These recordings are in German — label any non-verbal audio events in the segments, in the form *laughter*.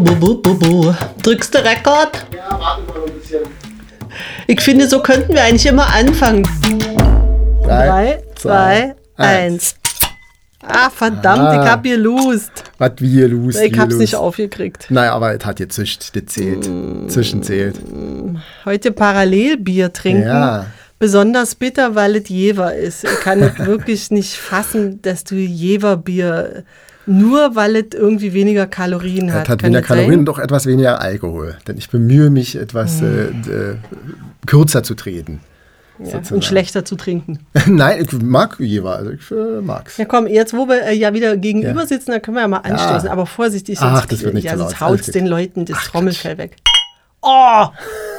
Bu, bu, bu, bu. Drückst du Rekord? Ja, warte mal ein bisschen. Ich finde, so könnten wir eigentlich immer anfangen. Drei, Drei, zwei, eins. Ah, verdammt, Ah. ich hab hier Lust. Was wie hier los? Ich hab's los. nicht aufgekriegt. Naja, aber es hat gezischt, das zählt. Zischen zählt. Heute Parallelbier trinken. Ja. Besonders bitter, weil es Jever ist. Ich kann *laughs* wirklich nicht fassen, dass du Jeverbier nur weil es irgendwie weniger Kalorien Es hat. hat Kann weniger? Kalorien und doch etwas weniger Alkohol. Denn ich bemühe mich, etwas Hm. äh, äh, kürzer zu treten. Ja, und schlechter zu trinken. *laughs* Nein, ich mag Jever, also ich äh, mag's. Ja komm, jetzt wo wir äh, ja wieder gegenüber Ja. sitzen, da können wir ja mal anstoßen. Aber vorsichtig, sonst, Ach, das wird nicht ja, sonst haut gut. den Leuten das Trommelfell weg. Oh,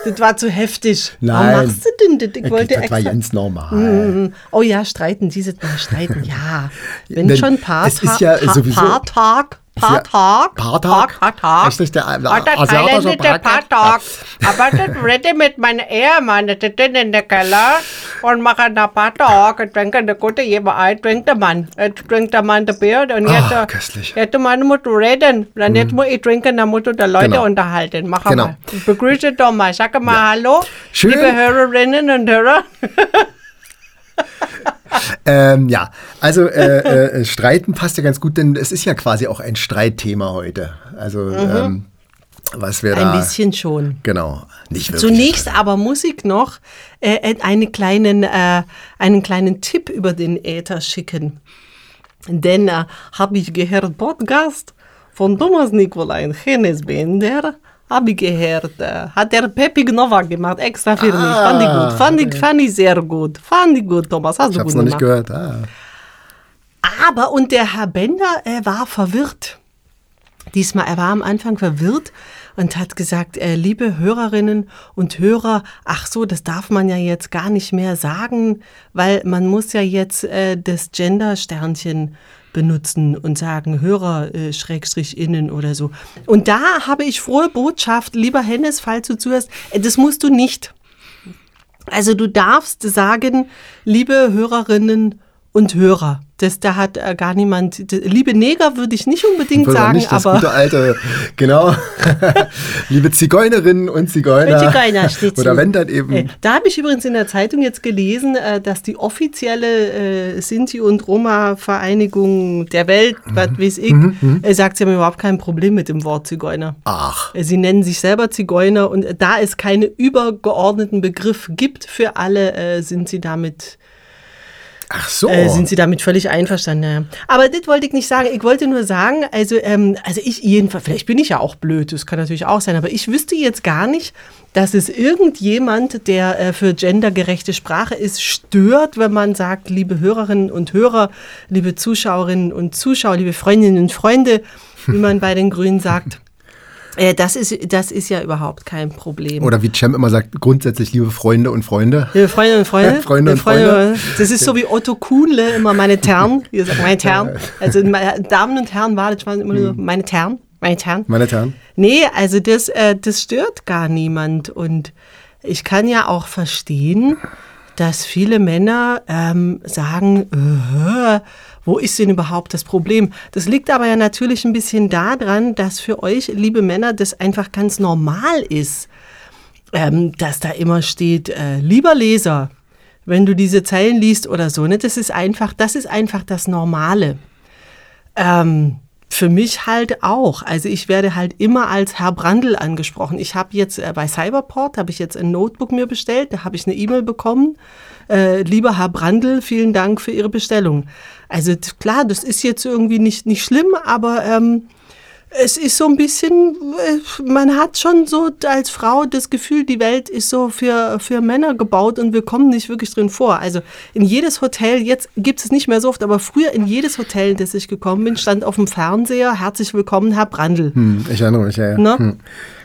das war zu heftig. Nein. Warum machst du denn das? Ich wollte das war extra... ganz normal. Mhm. Oh ja, streiten, dieses Mal streiten, ja. *laughs* Wenn Denn schon Paar es ist ja sowieso- Paartag, ja Paartag, Paartag? Paartag. Richtig, der, der Und der asiatische thailändische Paartag. Aber das rede mit meinem Ehemann, das ist in der Keller und mache einen Paartag. Ich trinke eine gute Jeber ein, trinkt der Mann. Jetzt trinkt der Mann das Bier und Ah, jetzt, äh, köstlich. jetzt man muss reden. Dann jetzt muss ich trinken, dann muss du die Leute Genau. unterhalten. Mach Genau. mal. Ich begrüße doch mal. Sag mal Hallo, Schön. liebe Hörerinnen und Hörer. *laughs* *laughs* Ähm, ja, also äh, äh, Streiten passt ja ganz gut, denn es ist ja quasi auch ein Streitthema heute. Also ähm, was wir da... Ein bisschen schon. Genau, nicht wirklich. Zunächst aber muss ich noch äh, eine kleinen, äh, einen kleinen Tipp über den Äther schicken. Denn äh, habe ich gehört, Podcast von Thomas Nikolai Hennes Habe ich gehört, hat der Pepi Gnova gemacht, extra für mich. Fand ich gut, fand ich, fand ich sehr gut. Fand ich gut, Thomas, hast Ich du habe gut es noch nicht gehört. Ah. Aber, und der Herr Bender äh, war verwirrt. Diesmal, er war am Anfang verwirrt und hat gesagt, äh, liebe Hörerinnen und Hörer, ach so, das darf man ja jetzt gar nicht mehr sagen, weil man muss ja jetzt äh, das Gender-Sternchen benutzen und sagen Hörer, äh, Schrägstrich innen oder so. Und da habe ich frohe Botschaft, lieber Hennes, falls du zuhörst, äh, das musst du nicht. Also du darfst sagen, liebe Hörerinnen und Hörer. Das, da hat äh, gar niemand, liebe Neger würde ich nicht unbedingt man sagen, nicht das aber gute alte, *laughs* genau. *laughs* Liebe Zigeunerinnen und Zigeuner. Zigeunerschnitzel. Oder wenn dann eben. Äh, Da habe ich übrigens in der Zeitung jetzt gelesen, äh, dass die offizielle äh, Sinti- und Roma-Vereinigung der Welt, Mhm. was weiß ich, äh, sagt, sie haben überhaupt kein Problem mit dem Wort Zigeuner. Ach, Äh, Sie nennen sich selber Zigeuner und da es keine übergeordneten Begriff gibt für alle, sind sie damit ach so. äh, sind sie damit völlig einverstanden. Ja. Aber das wollte ich nicht sagen. Ich wollte nur sagen, also, ähm, also ich jedenfalls, vielleicht bin ich ja auch blöd, das kann natürlich auch sein, aber ich wüsste jetzt gar nicht, dass es irgendjemand, der äh, für gendergerechte Sprache ist, stört, wenn man sagt, liebe Hörerinnen und Hörer, liebe Zuschauerinnen und Zuschauer, liebe Freundinnen und Freunde, wie man bei den Grünen sagt. Äh, das, ist, das ist ja überhaupt kein Problem. Oder wie Cem immer sagt, grundsätzlich liebe Freunde und Freunde. Liebe Freundinnen und Freunde. Freunde und Freunde. Das ist so wie Otto Kuhnle, immer meine Terren. *laughs* Ihr sagt meine Terren. Also meine Damen und Herren war das immer Hm. nur meine Terren. Meine Terren. Meine Herren. Nee, also das, äh, das stört gar niemand. Und ich kann ja auch verstehen, dass viele Männer ähm, sagen, äh, wo ist denn überhaupt das Problem? Das liegt aber ja natürlich ein bisschen daran, dass für euch, liebe Männer, das einfach ganz normal ist, ähm, dass da immer steht, äh, lieber Leser, wenn du diese Zeilen liest oder so, ne, das ist einfach, das ist einfach das Normale. Ähm, für mich halt auch. Also ich werde halt immer als Herr Brandl angesprochen. Ich habe jetzt äh, bei Cyberport, habe ich jetzt ein Notebook mir bestellt, da habe ich eine E-Mail bekommen. Äh, lieber Herr Brandl, vielen Dank für Ihre Bestellung. Also klar, das ist jetzt irgendwie nicht, nicht schlimm, aber ähm, es ist so ein bisschen, äh, man hat schon so als Frau das Gefühl, die Welt ist so für, für Männer gebaut und wir kommen nicht wirklich drin vor. Also in jedes Hotel, jetzt gibt es nicht mehr so oft, aber früher in jedes Hotel, in das ich gekommen bin, stand auf dem Fernseher, herzlich willkommen, Herr Brandl. Hm, ich erinnere mich, ja. ja. Ne? Hm.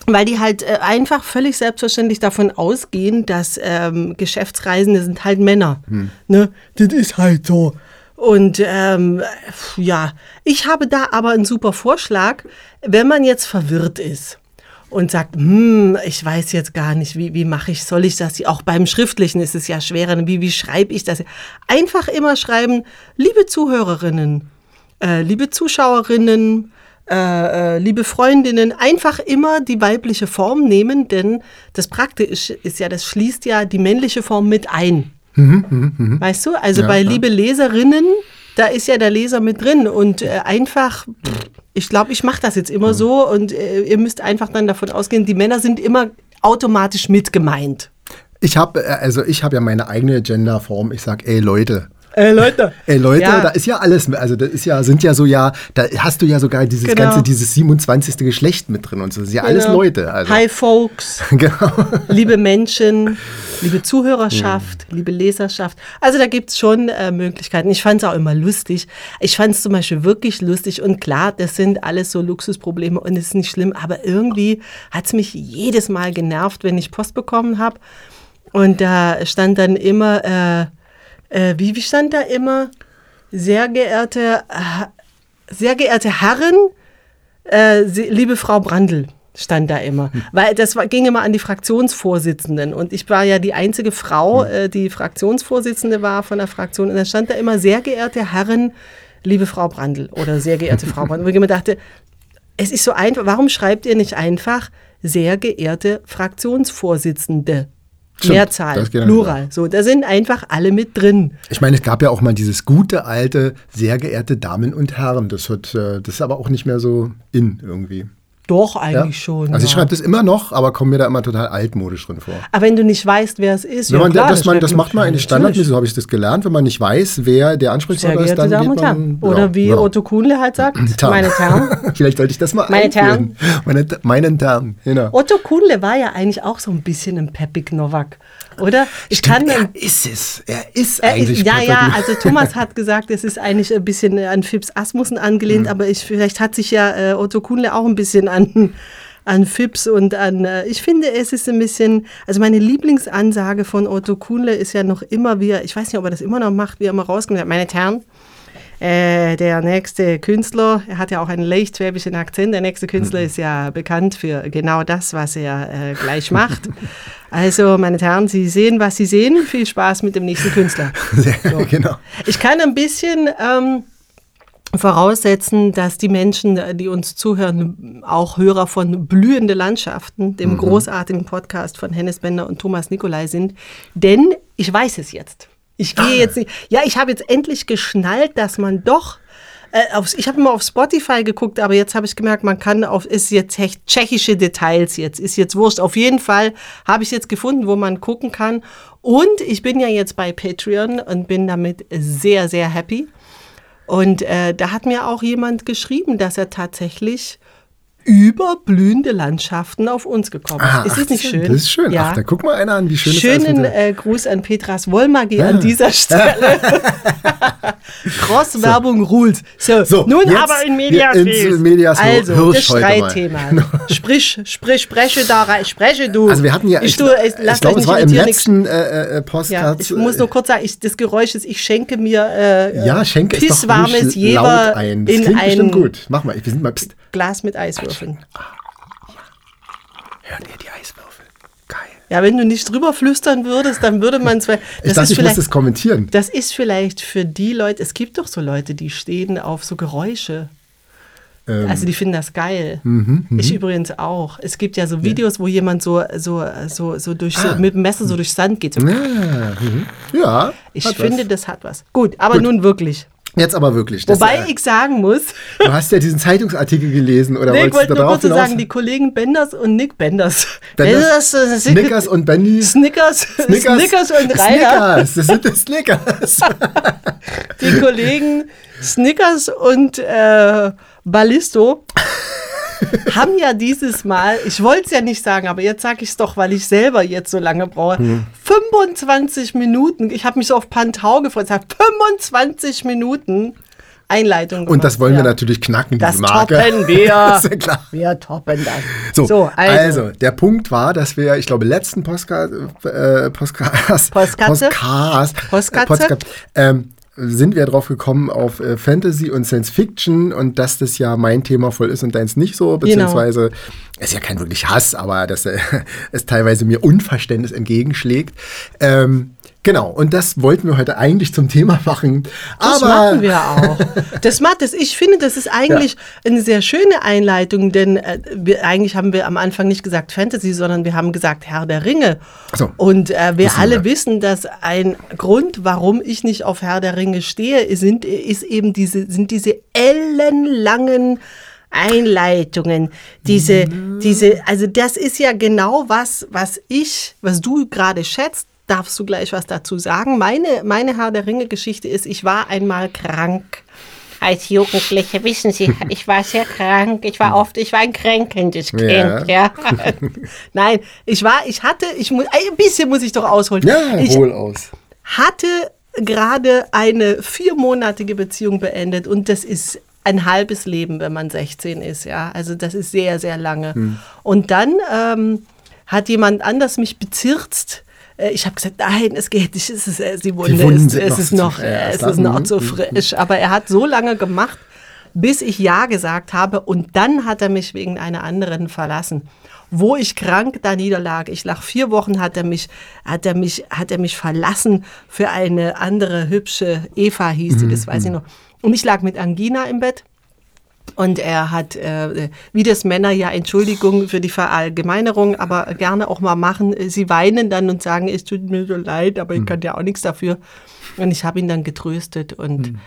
Weil die halt äh, einfach völlig selbstverständlich davon ausgehen, dass ähm, Geschäftsreisende sind halt Männer. Ne? Das ist halt so. Und ähm, ja, ich habe da aber einen super Vorschlag, wenn man jetzt verwirrt ist und sagt, hm, ich weiß jetzt gar nicht, wie, wie mache ich, soll ich das? Auch beim Schriftlichen ist es ja schwerer, wie, wie schreibe ich das? Einfach immer schreiben, liebe Zuhörerinnen, äh, liebe Zuschauerinnen, äh, äh, liebe Freundinnen, einfach immer die weibliche Form nehmen, denn das Praktische ist ja, das schließt ja die männliche Form mit ein. Weißt du? Also Ja, bei klar. liebe Leserinnen, da ist ja der Leser mit drin und äh, einfach, pff, ich glaube, ich mache das jetzt immer so und äh, ihr müsst einfach dann davon ausgehen, die Männer sind immer automatisch mit gemeint. Ich habe also ich habe ja meine eigene Genderform. Ich sag, ey Leute. Äh, Leute. *laughs* Ey Leute, Ja. da ist ja alles, also da ist ja, sind ja so ja, da hast du ja sogar dieses Genau. ganze, dieses 27. Geschlecht mit drin und so. Das ist ja alles Genau. Leute. Also. Hi Folks. *laughs* Genau. liebe Menschen, liebe Zuhörerschaft, liebe Leserschaft. Also da gibt es schon äh, Möglichkeiten. Ich fand es auch immer lustig. Ich fand es zum Beispiel wirklich lustig und klar, das sind alles so Luxusprobleme und es ist nicht schlimm, aber irgendwie hat es mich jedes Mal genervt, wenn ich Post bekommen habe. Und da stand dann immer, äh, äh, wie, wie stand da immer? Sehr geehrte, sehr geehrte Herren, äh, liebe Frau Brandl stand da immer, weil das war, ging immer an die Fraktionsvorsitzenden und ich war ja die einzige Frau, äh, die Fraktionsvorsitzende war von der Fraktion und dann stand da immer sehr geehrte Herren, liebe Frau Brandl oder sehr geehrte Frau Brandl. Und ich mir dachte, es ist so einfach, warum schreibt ihr nicht einfach sehr geehrte Fraktionsvorsitzende? Stimmt, Mehrzahl, Plural. So, da sind einfach alle mit drin. Ich meine, es gab ja auch mal dieses gute alte, sehr geehrte Damen und Herren. Das, wird, äh, das ist aber auch nicht mehr so in irgendwie. Doch, Ja? eigentlich schon. Also ich ja. schreibe das immer noch, aber komme mir da immer total altmodisch drin vor. Aber wenn du nicht weißt, wer es ist, Wenn ja man, klar, das, man, das macht man eigentlich standardmäßig, so habe ich das gelernt. Wenn man nicht weiß, wer der Ansprechpartner ist, dann Damen geht man. Oder ja, wie ja. Otto Kuhnle halt *laughs* sagt, meine Herren. *laughs* Vielleicht sollte ich das mal Meine einführen. *laughs* Meine, meinen Herren. Genau. Otto Kuhnle war ja eigentlich auch so ein bisschen ein Pepik Nowak, oder? Ich kann er ist es. Er ist Er eigentlich. ist, ja, ja, also Thomas hat gesagt, es ist eigentlich ein bisschen an Fips Asmussen angelehnt, Mhm. aber ich, vielleicht hat sich ja äh, Otto Kuhnle auch ein bisschen an, an Fips und an, äh, ich finde, es ist ein bisschen, also meine Lieblingsansage von Otto Kuhnle ist ja noch immer, wie er, ich weiß nicht, ob er das immer noch macht, wie er immer rauskommt, meine Herren, äh, der nächste Künstler, er hat ja auch einen leicht schwäbischen Akzent, der nächste Künstler Mhm. ist ja bekannt für genau das, was er äh, gleich macht. Also, meine Herren, Sie sehen, was Sie sehen. Viel Spaß mit dem nächsten Künstler. *laughs* Sehr, genau. Ich kann ein bisschen ähm, voraussetzen, dass die Menschen, die uns zuhören, auch Hörer von Blühende Landschaften, dem großartigen Podcast von Hennes Bender und Thomas Nikolai sind. Denn ich weiß es jetzt. Ich gehe jetzt nicht. Ja, ich habe jetzt endlich geschnallt, dass man doch. Äh, aufs, ich habe immer auf Spotify geguckt, aber jetzt habe ich gemerkt, man kann auf, ist jetzt tschechische Details jetzt, ist jetzt wurscht. Auf jeden Fall habe ich jetzt gefunden, wo man gucken kann. Und ich bin ja jetzt bei Patreon und bin damit sehr, sehr happy. Und äh, da hat mir auch jemand geschrieben, dass er tatsächlich über blühende Landschaften auf uns gekommen ist. Ah, ist das nicht schön? Das ist schön. Ja. Ach, da guck mal einer an, wie schön Schönen mit- äh, Gruß an Petras Wollmagie an dieser Stelle. *laughs* Cross-Werbung rules. So, So, nun aber in Medias ins. Medias Also, Hirsch das. Streitthema. *laughs* Sprich, sprich, spreche da rein, spreche du. Also wir hatten ja, ich, ich, ich, glaube, es war im letzten äh, äh, ja, Postcard. ich muss nur kurz sagen, ich, das Geräusch ist, ich schenke mir äh, ja, schenke pisswarmes Jever laut ein. Das in klingt bestimmt ein gut. Mach mal, wir sind mal, pst. Glas mit Eiswürfeln. Hört ihr die Eiswürfel? Geil. Ja, wenn du nicht drüber flüstern würdest, dann würde man zwar. Ich Das dachte, ist ich muss vielleicht das kommentieren. Das ist vielleicht für die Leute, es gibt doch so Leute, die stehen auf so Geräusche. Ähm, Also die finden das geil. Mhm, ich übrigens auch. Es gibt ja so Videos, wo jemand so, so, so, so, durch, so Ah. mit dem Messer so durch Sand geht. So. ja, mhm. ja Ich finde, was. das hat was. Gut, aber Gut. nun wirklich. Jetzt aber wirklich. Das, Wobei äh, ich sagen muss, Du hast ja diesen Zeitungsartikel gelesen, oder nee, ich wollte nur kurz hinaus? sagen, die Kollegen Benders und Nick Benders. Benders, äh, Snickers und Bendy. Snickers, Snickers, und Rainer. Snickers, das sind die Snickers. die Kollegen Snickers und äh, Ballisto haben ja dieses Mal, ich wollte es ja nicht sagen, aber jetzt sage ich es doch, weil ich selber jetzt so lange brauche, Hm. 25 Minuten, ich habe mich so auf Pantau gefreut, ich sag, 25 Minuten Einleitung Und das gemacht, wollen wir ja. natürlich knacken, Das diese Marke. toppen wir. das *laughs* ist ja klar. Wir toppen das. So, also. also, der Punkt war, dass wir, ich glaube, letzten Podcast, äh, Podcast, Postkatze? Podcast, Postkatze? Postka- ähm, sind wir drauf gekommen auf äh, Fantasy und Science Fiction und dass das ja mein Thema voll ist und deins nicht so, Genau. beziehungsweise ist ja kein wirklich Hass, aber dass äh, *laughs* es teilweise mir Unverständnis entgegenschlägt. Ähm, Genau, und das wollten wir heute eigentlich zum Thema machen. Das aber machen wir auch. *laughs* Das macht es. Ich finde, das ist eigentlich eine sehr schöne Einleitung, denn äh, wir, eigentlich haben wir am Anfang nicht gesagt Fantasy, sondern wir haben gesagt Herr der Ringe. So. Und äh, wir alle wir. wissen, dass ein Grund, warum ich nicht auf Herr der Ringe stehe, sind, ist eben diese, sind diese ellenlangen Einleitungen, diese, diese, also das ist ja genau was, was ich, was du gerade schätzt. Darfst du gleich was dazu sagen? Meine, meine Herr der Ringe-Geschichte ist, ich war einmal krank. Als Jugendliche, wissen Sie, *laughs* ich war sehr krank. Ich war oft, ich war ein kränkendes Kind, ja. *laughs* Nein, ich war, ich hatte, ich muss, ein bisschen muss ich doch ausholen. ja, ich hol aus. hatte gerade eine viermonatige Beziehung beendet und das ist ein halbes Leben, wenn man 16 ist, ja. Also das ist sehr, sehr lange. Hm. Und dann ähm, hat jemand anders mich bezirzt. Äh, Ich habe gesagt, nein, es geht nicht. Es ist, äh, die Wunde Wunden ist, sind es noch ist noch, äh, es ist noch Mhm. zu frisch. Aber er hat so lange gemacht, bis ich Ja gesagt habe und dann hat er mich wegen einer anderen verlassen. Wo ich krank da niederlag, ich lag vier Wochen, hat er mich, hat er mich, hat er mich verlassen für eine andere hübsche Eva hieß die, das weiß ich noch. Und ich lag mit Angina im Bett. Und er hat, äh, wie das Männer ja, Entschuldigung für die Verallgemeinerung, aber gerne auch mal machen. Sie weinen dann und sagen, es tut mir so leid, aber ich kann ja auch nichts dafür. Und ich habe ihn dann getröstet. Und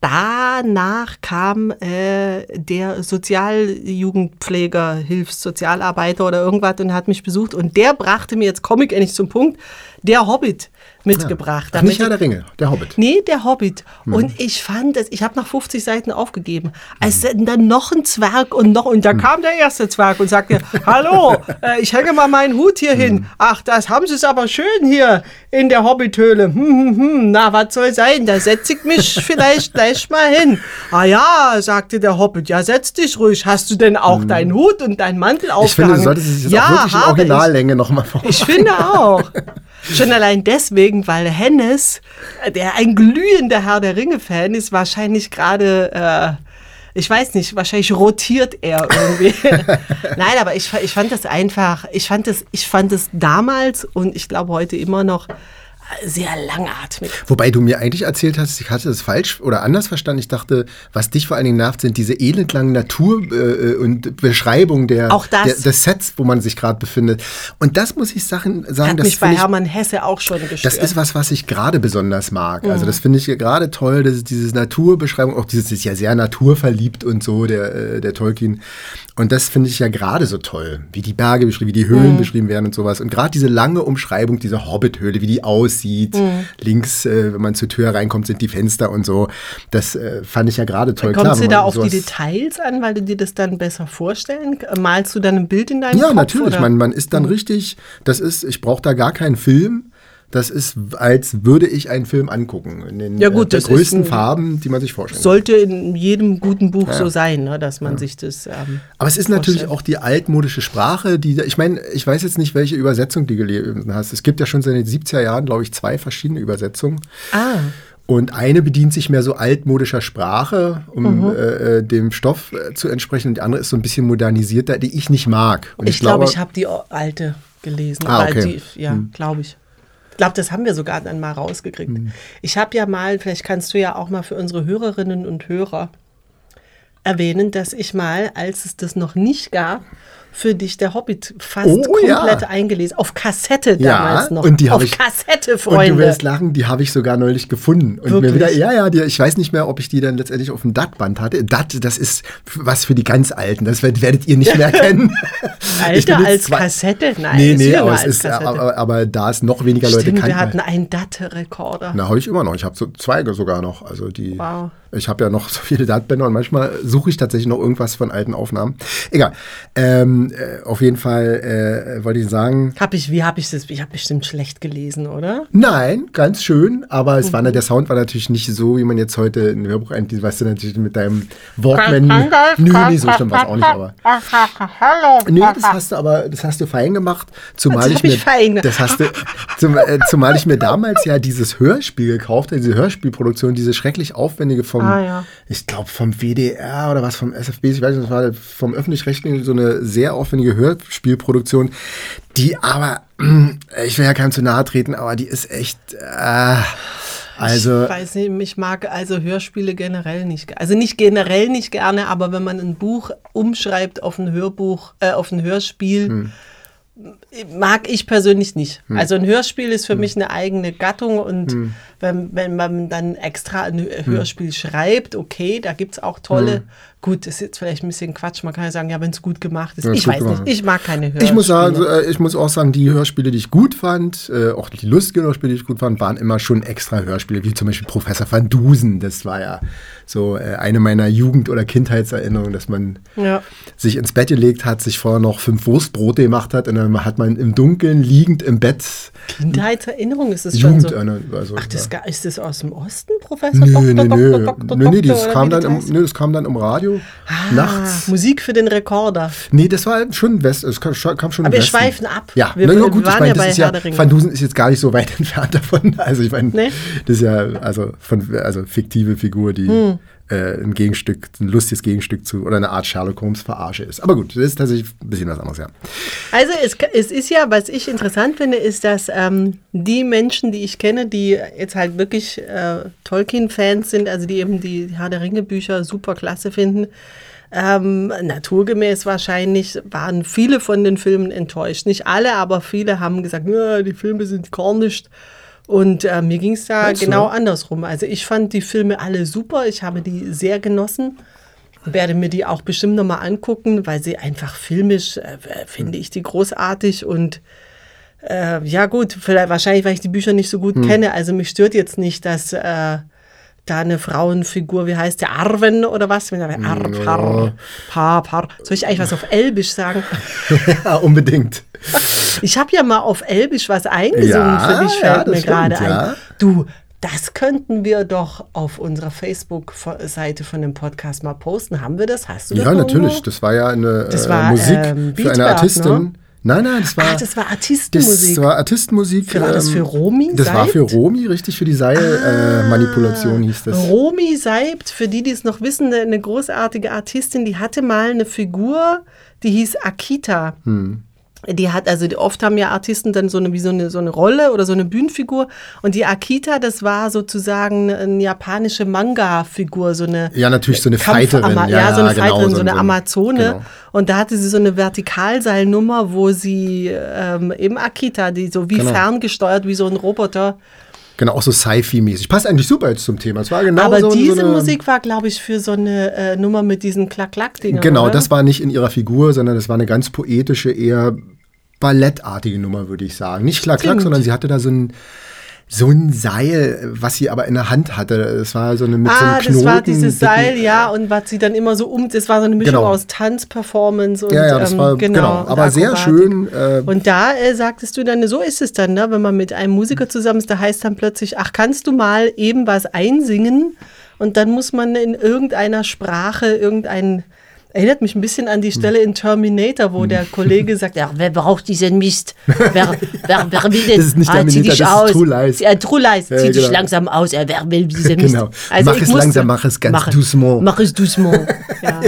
danach kam äh, der Sozialjugendpfleger, Hilfssozialarbeiter oder irgendwas und hat mich besucht. Und der brachte mir, jetzt komme ich endlich zum Punkt, der Hobbit mitgebracht. Ach, nicht Herr der Ringe, der Hobbit. Nee, der Hobbit. Hm. Und ich fand es, ich habe nach 50 Seiten aufgegeben. Als dann noch ein Zwerg und noch, und da Hm. kam der erste Zwerg und sagte, *laughs* hallo, äh, ich hänge mal meinen Hut hier Hm. hin. Ach, das haben sie es aber schön hier in der Hobbithöhle. Hm, hm, hm, na, was soll sein? Da setze ich mich *laughs* vielleicht gleich mal hin. Ah ja, sagte der Hobbit, ja, setz dich ruhig. Hast du denn auch deinen Hut und deinen Mantel Hm. Ich finde, aufgehangen? du solltest es jetzt ja, auch wirklich in. Originallänge nochmal vor. Ich finde auch. *laughs* Schon allein deswegen, weil Hennes, der ein glühender Herr der Ringe-Fan ist, wahrscheinlich gerade, äh, ich weiß nicht, wahrscheinlich rotiert er irgendwie. *laughs* Nein, aber ich, ich fand das einfach, ich fand das, ich fand das damals und ich glaube heute immer noch sehr langatmig. Wobei du mir eigentlich erzählt hast, ich hatte das falsch oder anders verstanden. Ich dachte, was dich vor allen Dingen nervt, sind diese elendlangen Natur- äh, und Beschreibungen der, Auch das. der, des Sets, wo man sich gerade befindet. Und das muss ich Sachen sagen, Hat das mich bei ich Hermann Hesse auch schon gestört. Das ist was, was ich gerade besonders mag. Mhm. Also das finde ich gerade toll, dass diese Naturbeschreibung, auch dieses ist ja sehr naturverliebt und so, der, äh, der Tolkien. Und das finde ich ja gerade so toll, wie die Berge beschrieben, wie die Höhlen Mhm. beschrieben werden und sowas. Und gerade diese lange Umschreibung dieser Hobbit-Höhle, wie die aussieht. Mhm. Links, äh, wenn man zur Tür reinkommt, sind die Fenster und so. Das äh, fand ich ja gerade toll. Kommt sie da auf die Details an, weil du dir das dann besser vorstellen? Malst du dann ein Bild in deinem Ja, Kopf? natürlich. oder? Man, man ist dann richtig, das ist, ich brauche da gar keinen Film. Das ist, als würde ich einen Film angucken. In den Ja, gut, äh, das ist größten ein- Farben, die man sich vorstellen kann. Sollte in jedem guten Buch so sein, ne, dass man sich das. Ähm, Aber es ist natürlich vorstellt. auch die altmodische Sprache, die, ich meine, ich weiß jetzt nicht, welche Übersetzung du gelesen hast. Es gibt ja schon seit den 70er Jahren, glaube ich, zwei verschiedene Übersetzungen. Ah, Und eine bedient sich mehr so altmodischer Sprache, um Mhm. äh, äh, dem Stoff äh, zu entsprechen. Und die andere ist so ein bisschen modernisierter, die ich nicht mag. Und ich glaube, ich habe die alte gelesen. Ah, okay. die, ja, glaube ich. Ich glaube, das haben wir sogar dann mal rausgekriegt. Ich habe ja mal, vielleicht kannst du ja auch mal für unsere Hörerinnen und Hörer erwähnen, dass ich mal, als es das noch nicht gab, für dich der Hobbit fast Oh, ja. komplett eingelesen. Auf Kassette Ja, damals noch. und die Auf ich- Kassette, Und Freunde. du wirst lachen, die habe ich sogar neulich gefunden. Und Wirklich? mir wieder, ja, ja, die, ich weiß nicht mehr, ob ich die dann letztendlich auf dem DAT-Band hatte. DAT, das ist was für die ganz Alten. Das werdet, ihr nicht mehr *laughs* kennen. Alter als zwei- Kassette? Nein, Nee, nee, aber, es ist, aber, aber da es noch weniger Leute Stimmt, kannten. wir hatten einen DAT-Rekorder. Na, habe ich immer noch. Ich habe so zwei sogar noch. Also die. Wow. Ich habe ja noch *laughs* so viele Datbänder und manchmal suche ich tatsächlich noch irgendwas von alten Aufnahmen. Egal. Ähm, äh, auf jeden Fall äh, wollte ich sagen, Hab ich, wie habe ich das? Ich habe bestimmt schlecht gelesen, oder? nein, ganz schön, aber es Mhm. war, der Sound war natürlich nicht so, wie man jetzt heute ein Hörbuch einliest, weißt du, natürlich mit deinem Walkman. Nö, nee, so schlimm war es auch nicht, aber. Hallo. Nee, das hast du aber, das hast du fein gemacht. Zumal Das ich mir, ich fein gemacht. das hast du, zum, äh, zumal ich mir damals ja dieses Hörspiel gekauft habe, diese Hörspielproduktion, diese schrecklich aufwendige vom, Ah, ja. ich glaube vom WDR oder was vom SFB, ich weiß nicht, das war vom öffentlich-rechtlichen so eine sehr sehr aufwendige Hörspielproduktion, die aber, ich will ja keinem zu nahe treten, aber die ist echt, äh, also. Ich weiß nicht, ich mag also Hörspiele generell nicht. Also nicht generell nicht gerne, aber wenn man ein Buch umschreibt auf ein Hörbuch, äh, auf ein Hörspiel, Hm. mag ich persönlich nicht. Hm. Also ein Hörspiel ist für mich eine eigene Gattung und wenn, wenn man dann extra ein Hm. Hörspiel schreibt, okay, da gibt es auch tolle. Gut, das ist jetzt vielleicht ein bisschen Quatsch. Man kann ja sagen, ja, wenn es gut gemacht ist. Ja, ich weiß nicht, ich mag keine Hörspiele. Ich muss sagen, äh, ich muss auch sagen, die Hörspiele, die ich gut fand, äh, auch die lustigen Hörspiele, die ich gut fand, waren immer schon extra Hörspiele, wie zum Beispiel Professor Van Dusen. Das war ja so äh, eine meiner Jugend- oder Kindheitserinnerungen, dass man Ja. sich ins Bett gelegt hat, sich vorher noch fünf Wurstbrote gemacht hat und dann hat man im Dunkeln liegend im Bett Kindheitserinnerung ist es schon Jugend. so. äh, also, Ach, das, ja. ist das aus dem Osten, Professor? Nö, Doktor, nö, Doktor, nö. Doktor, Nö, das Doktor, kam, dann im, nö, das kam dann im Radio nachts. Ah, Musik für den Rekorder. Nee, das war schon West, es kam, schon- Aber wir Westen. schweifen ab. Ja, Wir- na ja gut, ich waren meine, ja das bei ist ja. Van Dusen ist jetzt gar nicht so weit *laughs* entfernt davon. Also ich meine, Nee. das ist ja also von also fiktive Figur, die Hm. Äh, ein Gegenstück, ein lustiges Gegenstück zu oder eine Art Sherlock Holmes Verarsche ist. Aber gut, das ist tatsächlich ein bisschen was anderes, ja. Also es, es ist ja, was ich interessant finde, ist, dass ähm, die Menschen, die ich kenne, die jetzt halt wirklich äh, Tolkien-Fans sind, also die eben die Herr der Ringe-Bücher super klasse finden, ähm, naturgemäß wahrscheinlich waren viele von den Filmen enttäuscht. Nicht alle, aber viele haben gesagt, "Ja, die Filme sind gar nicht. Und äh, mir ging es da Meinst du? genau andersrum. Also ich fand die Filme alle super, ich habe die sehr genossen werde mir die auch bestimmt nochmal angucken, weil sie einfach filmisch, äh, finde ich die großartig und äh, ja gut, vielleicht wahrscheinlich, weil ich die Bücher nicht so gut Hm. kenne. Also mich stört jetzt nicht, dass äh, da eine Frauenfigur, wie heißt der, Arwen oder was? Wenn Hm, Ar, par, par, par. Soll ich eigentlich was auf Elbisch sagen? *laughs* ja, unbedingt. *laughs* Ich habe ja mal auf Elbisch was eingesungen Ja, für dich, ja, fällt das mir gerade stimmt, ein. ja. Du, das könnten wir doch auf unserer Facebook-Seite von dem Podcast mal posten. Haben wir das? Hast du das Ja, irgendwo? natürlich. Das war ja eine äh, war, Musik ähm, für eine Artistin. ne? Nein, nein, das war. Ah, das war Artistenmusik. Das war Artistenmusik. ähm, War das für Romy Das war für Seibt? Romy, richtig, für die Seilmanipulation äh, Manipulation hieß das. Romy Seibt, für die, die es noch wissen, eine großartige Artistin, die hatte mal eine Figur, die hieß Akita. Hm. Die hat, also die, oft haben ja Artisten dann so eine, wie so eine, so eine Rolle oder so eine Bühnenfigur. Und die Akita, das war sozusagen eine japanische Manga-Figur, so eine Ja, natürlich so eine Kampf- Fighterin. Ama- Ja, Ja, so eine genau, Fighterin, so so eine ein- Amazone. genau. Und da hatte sie so eine Vertikalseilnummer, wo sie ähm, eben Akita, die so wie Genau. ferngesteuert, wie so ein Roboter. Genau, auch so Sci-Fi-mäßig. Passt eigentlich super jetzt zum Thema. Es war genau Aber so, diese so eine, Musik war, glaube ich, für so eine äh, Nummer mit diesen Klack-Klack-Dingern. Genau, oder? das war nicht in ihrer Figur, sondern das war eine ganz poetische, eher ballettartige Nummer, würde ich sagen. Nicht klack, klack, Stimmt. sondern sie hatte da so ein, so ein Seil, was sie aber in der Hand hatte. Es war so eine mit so Ah, einem Knoten. das war dieses Seil, ja, und was sie dann immer so um, das war so eine Mischung Genau. aus Tanzperformance und Ja, ja, das ähm, war, genau, genau, aber und sehr Akrobatik. schön. Äh, Und da äh, sagtest du dann, so ist es dann, ne? wenn man mit einem Musiker zusammen ist, da heißt dann plötzlich, ach, kannst du mal eben was einsingen? Und dann muss man in irgendeiner Sprache irgendein, erinnert mich ein bisschen an die Stelle in Terminator, wo der Kollege sagt, ja, wer braucht diesen Mist? Wer, wer, wer will denn? Das ist nicht ah, zieh dich das ist aus. True Lies. Ja, True Lies, Ja, zieh dich genau. langsam aus, ja, wer will diesen Mist? Genau. Also Mach ich es musste- langsam, mach es ganz mach, doucement. Mach es doucement, ja.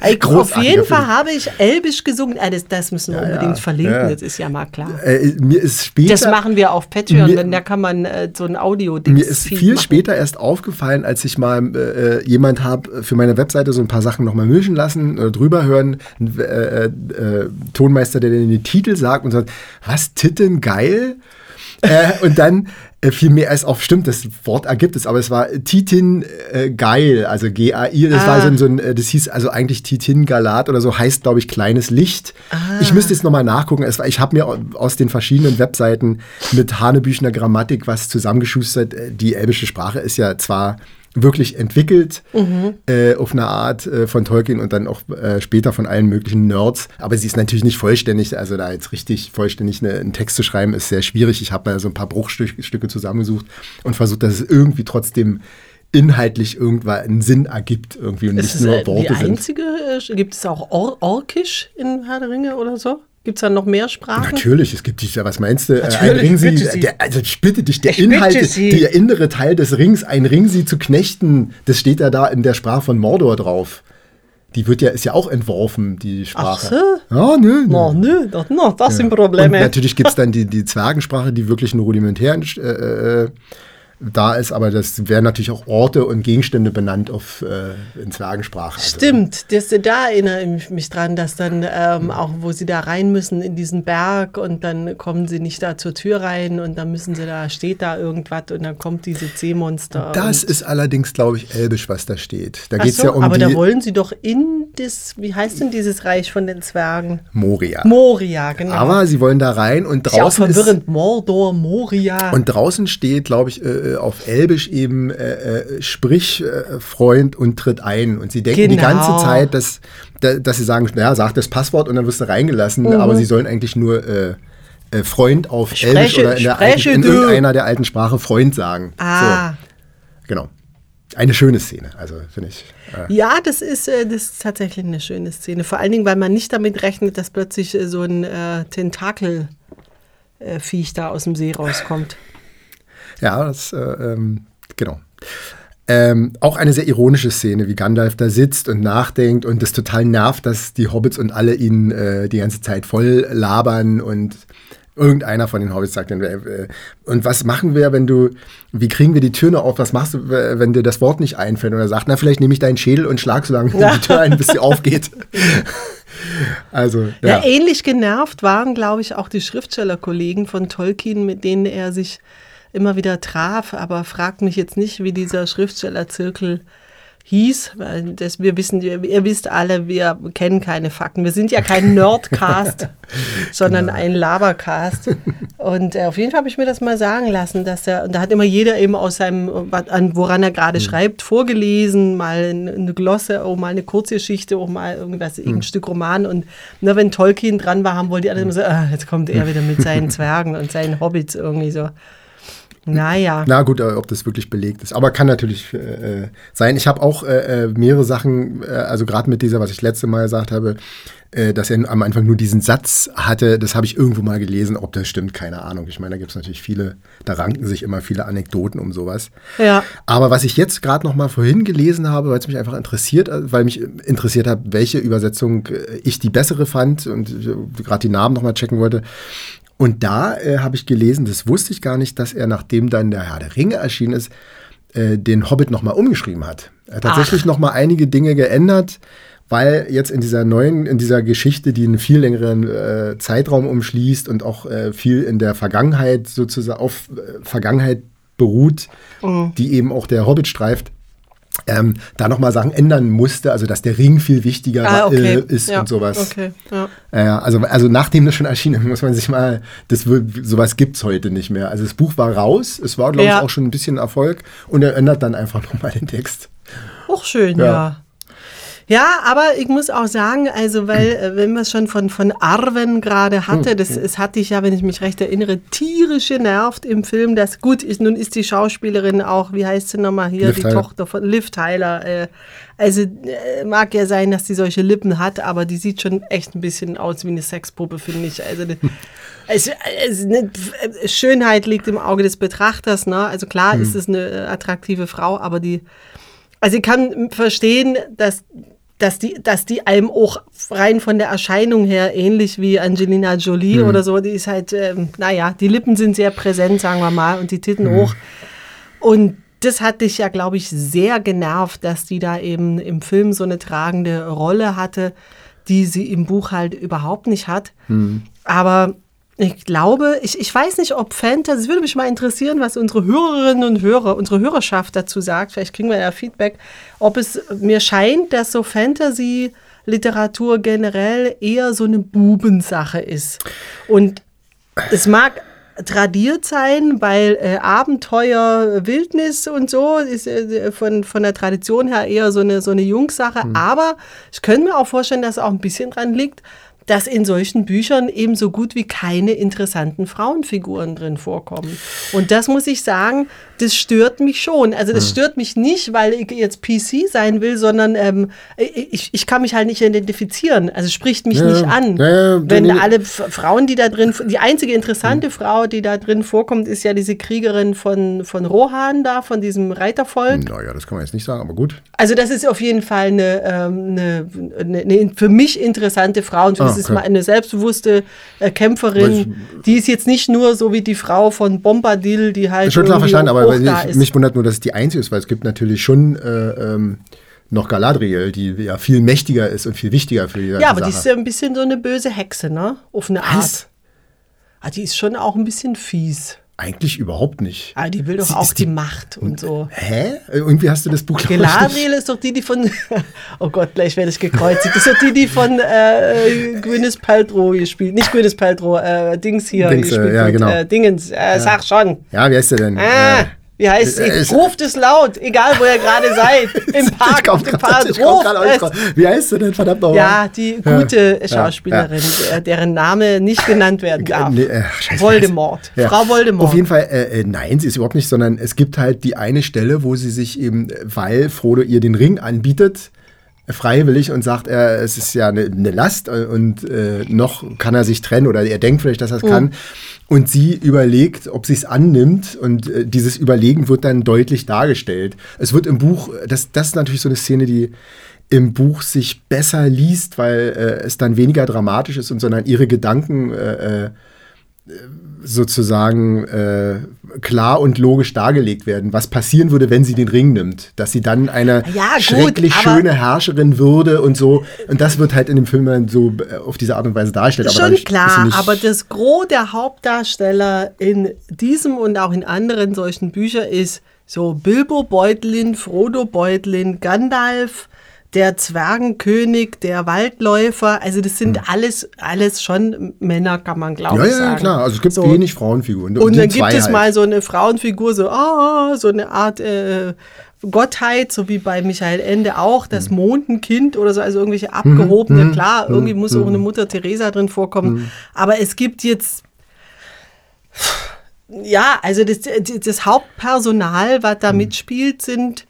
Ey, auf jeden Fall habe ich Elbisch gesungen. Ah, das, das müssen wir unbedingt verlinken, ja. das ist ja mal klar. äh, mir ist später. Das machen wir auf Patreon, Mir- denn da kann man äh, so ein audio Mir ist viel später erst aufgefallen, als ich mal äh, jemand habe für meine Webseite so ein paar Sachen nochmal mischen lassen, äh, drüber hören, ein äh, äh, Tonmeister, der den Titel sagt und sagt, was, Titten geil? äh, und dann äh, viel mehr als auf, stimmt, das Wort ergibt es, aber es war Titin äh, geil, also G-A-I, das war so ein, so ein, äh, das hieß also eigentlich Titin Galat oder so, heißt glaube ich kleines Licht. Ich müsste jetzt nochmal nachgucken, es war, ich habe mir aus den verschiedenen Webseiten mit Hanebüchner Grammatik was zusammengeschustert. Äh, Die elbische Sprache ist ja zwar wirklich entwickelt äh, auf eine Art äh, von Tolkien und dann auch äh, später von allen möglichen Nerds. Aber sie ist natürlich nicht vollständig. Also da jetzt richtig vollständig eine, einen Text zu schreiben, ist sehr schwierig. Ich habe mal so ein paar Bruchstücke Stücke zusammengesucht und versucht, dass es irgendwie trotzdem inhaltlich irgendwann einen Sinn ergibt irgendwie und nicht ist nur äh, die Worte sind. einzige, äh, gibt es auch Or Orkisch in Herr der Ringe oder so? Gibt es da noch mehr Sprachen? Natürlich, es gibt dich, was meinst du? Äh, Ein Natürlich, Ring sie, bitte Sie. der, also ich bitte dich, der Ich Inhalt, der innere Teil des Rings, ein Ring sie zu knechten, das steht ja da in der Sprache von Mordor drauf. Die wird ja, ist ja auch entworfen, die Sprache. Ach so? Ja, nö. No, nö, das, no, das sind Und Probleme. natürlich gibt es dann die, die Zwergensprache, die wirklich nur rudimentär äh, äh, da ist, aber das werden natürlich auch Orte und Gegenstände benannt auf, äh, in Zwergensprache. Also, Stimmt, das, da erinnere ich mich dran, dass dann ähm, auch, wo sie da rein müssen in diesen Berg und dann kommen sie nicht da zur Tür rein und dann müssen sie da, steht da irgendwas und dann kommt diese Seemonster. Das ist allerdings, glaube ich, Elbisch, was da steht. Da geht es so, ja um aber da wollen sie doch in das, wie heißt denn dieses Reich von den Zwergen? Moria. Moria, genau. aber sie wollen da rein und ist ja draußen ist, verwirrend. Mordor, Moria. und draußen steht, glaube ich, äh, auf Elbisch eben äh, äh, sprich äh, Freund und tritt ein. Und sie denken die Genau. ganze Zeit, dass, da, dass sie sagen, naja, sag das Passwort und dann wirst du reingelassen, aber sie sollen eigentlich nur äh, äh, Freund auf Elbisch Mhm. Spreche- oder in, der alten, in irgendeiner der alten Sprache Freund sagen. ah. So, genau. Eine schöne Szene, also finde ich. Äh, Ja, das ist, äh, das ist tatsächlich eine schöne Szene. Vor allen Dingen, weil man nicht damit rechnet, dass plötzlich äh, so ein äh, Tentakel-Viech da aus dem See rauskommt. Ja, das, äh, ähm, genau. Ähm, auch eine sehr ironische Szene, wie Gandalf da sitzt und nachdenkt und das total nervt, dass die Hobbits und alle ihn äh, die ganze Zeit voll labern und irgendeiner von den Hobbits sagt dann, äh, und was machen wir, wenn du, wie kriegen wir die Tür noch auf, was machst du, äh, wenn dir das Wort nicht einfällt? Und er sagt, na, vielleicht nehme ich deinen Schädel und schlag so lange die Tür ein, bis sie aufgeht. *laughs* also, Ja. ja. ähnlich genervt waren, glaube ich, auch die Schriftstellerkollegen von Tolkien, mit denen er sich immer wieder traf. Aber fragt mich jetzt nicht, wie dieser Schriftstellerzirkel hieß, weil das, wir wissen, ihr, ihr wisst alle, wir kennen keine Fakten. Wir sind ja kein *laughs* Nerdcast, sondern ein Labercast. Und äh, auf jeden Fall habe ich mir das mal sagen lassen, dass er, und da hat immer jeder eben aus seinem, an, woran er gerade schreibt, vorgelesen, mal eine Glosse, auch mal eine Kurzgeschichte, auch mal irgendwas, irgendein Stück Roman. Und ne, wenn Tolkien dran war, haben wohl die anderen immer so, ah, jetzt kommt er wieder mit seinen *laughs* Zwergen und seinen Hobbits irgendwie so. Naja. Na gut, äh, ob das wirklich belegt ist. Aber kann natürlich äh, sein. Ich habe auch äh, äh, mehrere Sachen, äh, also gerade mit dieser, was ich letzte Mal gesagt habe, äh, dass er am Anfang nur diesen Satz hatte, das habe ich irgendwo mal gelesen. Ob das stimmt, keine Ahnung. Ich meine, da gibt es natürlich viele, da ranken sich immer viele Anekdoten um sowas. Ja. Aber was ich jetzt gerade noch mal vorhin gelesen habe, weil es mich einfach interessiert, weil mich interessiert hat, welche Übersetzung ich die bessere fand und gerade die Namen noch mal checken wollte. Und da äh, habe ich gelesen, das wusste ich gar nicht, dass er, nachdem dann der Herr der Ringe erschienen ist, äh, den Hobbit noch mal umgeschrieben hat. Er hat tatsächlich noch mal einige Dinge geändert, weil jetzt in dieser neuen, in dieser Geschichte, die einen viel längeren äh, Zeitraum umschließt und auch äh, viel in der Vergangenheit sozusagen auf äh, Vergangenheit beruht, die eben auch der Hobbit streift, ähm, da nochmal Sachen ändern musste, also dass der Ring viel wichtiger Ah, okay. äh, ist ja. und sowas. Okay, ja. Ja, also, also nachdem das schon erschienen ist, *laughs* muss man sich mal, das sowas gibt's heute nicht mehr. Also das Buch war raus, es war, glaube Ja. ich, auch schon ein bisschen Erfolg und er ändert dann einfach nochmal den Text. Auch schön, Ja. Ja. aber ich muss auch sagen, also weil, äh, wenn man es schon von, von Arwen gerade hatte, das, es hat dich ja, wenn ich mich recht erinnere, tierisch genervt im Film. Das gut ist, nun ist die Schauspielerin auch, wie heißt sie nochmal hier, Liv die. Tochter von Liv Tyler. Äh, also äh, mag ja sein, dass die solche Lippen hat, aber die sieht schon echt ein bisschen aus wie eine Sexpuppe, finde ich. Also, ne- *laughs* also, also ne, F- Schönheit liegt im Auge des Betrachters, ne? Also klar ist es eine äh, attraktive Frau, aber die, also ich kann verstehen, dass, dass, die, dass die einem auch rein von der Erscheinung her ähnlich wie Angelina Jolie oder so, die ist halt, ähm, naja, die Lippen sind sehr präsent, sagen wir mal, und die Titten hoch. Und das hat dich ja, glaube ich, sehr genervt, dass die da eben im Film so eine tragende Rolle hatte, die sie im Buch halt überhaupt nicht hat. Aber ich glaube, ich, ich weiß nicht, ob Fantasy, es würde mich mal interessieren, was unsere Hörerinnen und Hörer, unsere Hörerschaft dazu sagt. Vielleicht kriegen wir ja Feedback, ob es mir scheint, dass so Fantasy-Literatur generell eher so eine Bubensache ist. Und es mag tradiert sein, weil äh, Abenteuer, Wildnis und so ist äh, von, von der Tradition her eher so eine, so eine Jungssache. Aber ich könnte mir auch vorstellen, dass es auch ein bisschen dran liegt, dass in solchen Büchern eben so gut wie keine interessanten Frauenfiguren drin vorkommen. Und das muss ich sagen, das stört mich schon. Also das stört mich nicht, weil ich jetzt PC sein will, sondern ähm, ich, ich kann mich halt nicht identifizieren. Also spricht mich Ja, nicht an. ja, Wenn alle Frauen, die da drin, die einzige interessante Frau, die da drin vorkommt, ist ja diese Kriegerin von, von Rohan da, von diesem Reitervolk. Naja, das kann man jetzt nicht sagen, aber gut. Also das ist auf jeden Fall eine, ähm, eine, eine, eine für mich interessante Frau und Ah, das ist okay. mal eine selbstbewusste äh, Kämpferin. die ist jetzt nicht nur so wie die Frau von Bombadil, die halt Schon klar verstanden, aber da ich, ist. mich wundert nur, dass es die einzige ist, weil es gibt natürlich schon äh, ähm, noch Galadriel, die ja viel mächtiger ist und viel wichtiger für die ja, aber die Sache. ist ja ein bisschen so eine böse Hexe, ne? Auf eine Art. Was? Ah, die ist schon auch ein bisschen fies. Eigentlich überhaupt nicht. Ah, die will doch Sie auch die die- Macht und so. Hä? Irgendwie hast du das Buch. Galadriel ist doch die, die von. *laughs* Oh Gott, gleich werde ich gekreuzigt. Das ist doch die, die von äh, Gwyneth Paltrow gespielt. Nicht Gwyneth Paltrow, äh, Dings hier Dings, äh, gespielt. ja, wird. genau. Äh, Dingens, äh, sag schon. Ja, wie heißt der denn? Ah, Äh, wie heißt sie? äh, ist- Ruft es laut, egal wo ihr gerade seid. *laughs* Im Park, auf dem es. drauf. Wie heißt sie denn, verdammt nochmal? Ja, die gute Ja, Schauspielerin, äh, deren Name nicht genannt werden darf. Nee, äh, scheiße, Voldemort. Ja. Frau Voldemort. Auf jeden Fall, äh, äh, nein, sie ist überhaupt nicht, sondern es gibt halt die eine Stelle, wo sie sich eben, äh, weil Frodo ihr den Ring anbietet, äh, freiwillig und sagt, er, es ist ja eine, eine Last äh, und äh, noch kann er sich trennen oder er denkt vielleicht, dass er es kann. Und sie überlegt, ob sie es annimmt und äh, dieses Überlegen wird dann deutlich dargestellt. Es wird im Buch, das, das ist natürlich so eine Szene, die im Buch sich besser liest, weil äh, es dann weniger dramatisch ist und sondern ihre Gedanken äh, äh, sozusagen äh, klar und logisch dargelegt werden, was passieren würde, wenn sie den Ring nimmt. Dass sie dann eine Ja, gut, schrecklich aber- schöne Herrscherin würde und so. Und das wird halt in dem Film dann so äh, auf diese Art und Weise dargestellt. Schon sie klar, aber das Gros der Hauptdarsteller in diesem und auch in anderen solchen Büchern ist so Bilbo Beutlin, Frodo Beutlin, Gandalf, der Zwergenkönig, der Waldläufer. Also das sind alles, alles schon Männer, kann man glaube Hm. ja, ja, sagen. klar. Also es gibt So. wenig Frauenfiguren. Und dann gibt es halt. mal so eine Frauenfigur, so, ah, so eine Art äh, Gottheit, so wie bei Michael Ende auch, Hm. das Mondenkind oder so, also irgendwelche Mhm, abgehobene, klar, irgendwie muss auch eine Mutter Teresa drin vorkommen. Aber es gibt jetzt. Ja, also das, das Hauptpersonal, was da mitspielt, sind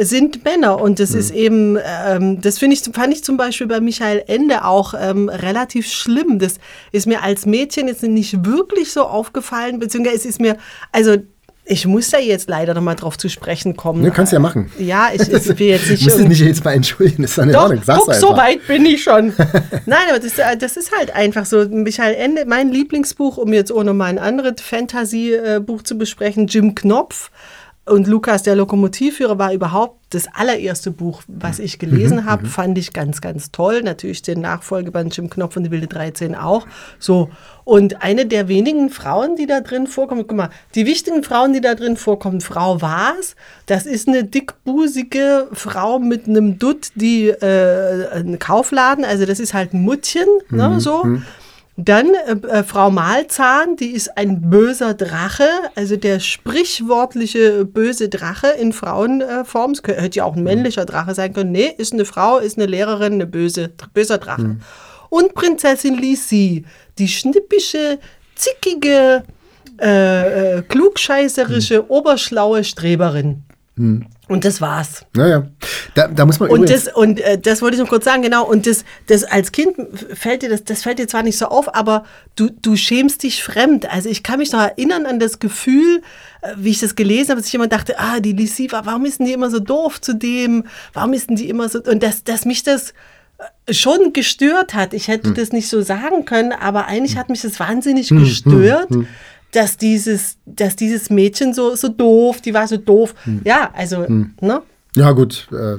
sind Männer und das Mhm. ist eben, ähm, das finde ich, fand ich zum Beispiel bei Michael Ende auch ähm, relativ schlimm. Das ist mir als Mädchen jetzt nicht wirklich so aufgefallen, beziehungsweise es ist mir, also ich muss da jetzt leider nochmal drauf zu sprechen kommen. Ne, kannst du ja machen. Ja, ich, ich will jetzt nicht Du musst dich nicht jetzt mal entschuldigen, das ist dann in doch, Ordnung. Sag's guck, so weit bin ich schon. *laughs* Nein, aber das, äh, das ist halt einfach so. Michael Ende, mein Lieblingsbuch, um jetzt ohne mal ein anderes Fantasy-Buch zu besprechen, Jim Knopf und Lukas, der Lokomotivführer, war überhaupt das allererste Buch, was ich gelesen habe. Fand ich ganz, ganz toll. Natürlich den Nachfolgeband Jim Knopf und die Wilde 13 auch. So. Und eine der wenigen Frauen, die da drin vorkommen, guck mal, die wichtigen Frauen, die da drin vorkommen, Frau Waas, das ist eine dickbusige Frau mit einem Dutt, die äh, einen Kaufladen, also das ist halt ein Muttchen, ne, so. Dann äh, äh, Frau Malzahn, die ist ein böser Drache, also der sprichwörtliche böse Drache in Frauenform. Es hätte ja auch ein männlicher Drache sein können. Nee, ist eine Frau, ist eine Lehrerin, eine böse, böser Drache. Und Prinzessin Lisi, die schnippische, zickige, äh, äh, klugscheißerische, oberschlaue Streberin. Und das war's. Naja, da, da muss man Und das, und äh, das wollte ich noch kurz sagen, genau. Und das, das als Kind fällt dir das, das fällt dir zwar nicht so auf, aber du, du schämst dich fremd. Also ich kann mich noch erinnern an das Gefühl, äh, wie ich das gelesen habe, dass ich immer dachte, ah, die Lisiva, warum ist denn die immer so doof zu dem? Warum ist denn die immer so? Und dass, dass mich das äh, schon gestört hat. Ich Hm. hätte das nicht so sagen können, aber eigentlich hat mich das wahnsinnig gestört. Hm. Dass dieses, dass dieses Mädchen so, so doof, die war so doof. Hm. Ja, also, ne? Ja, gut. Äh,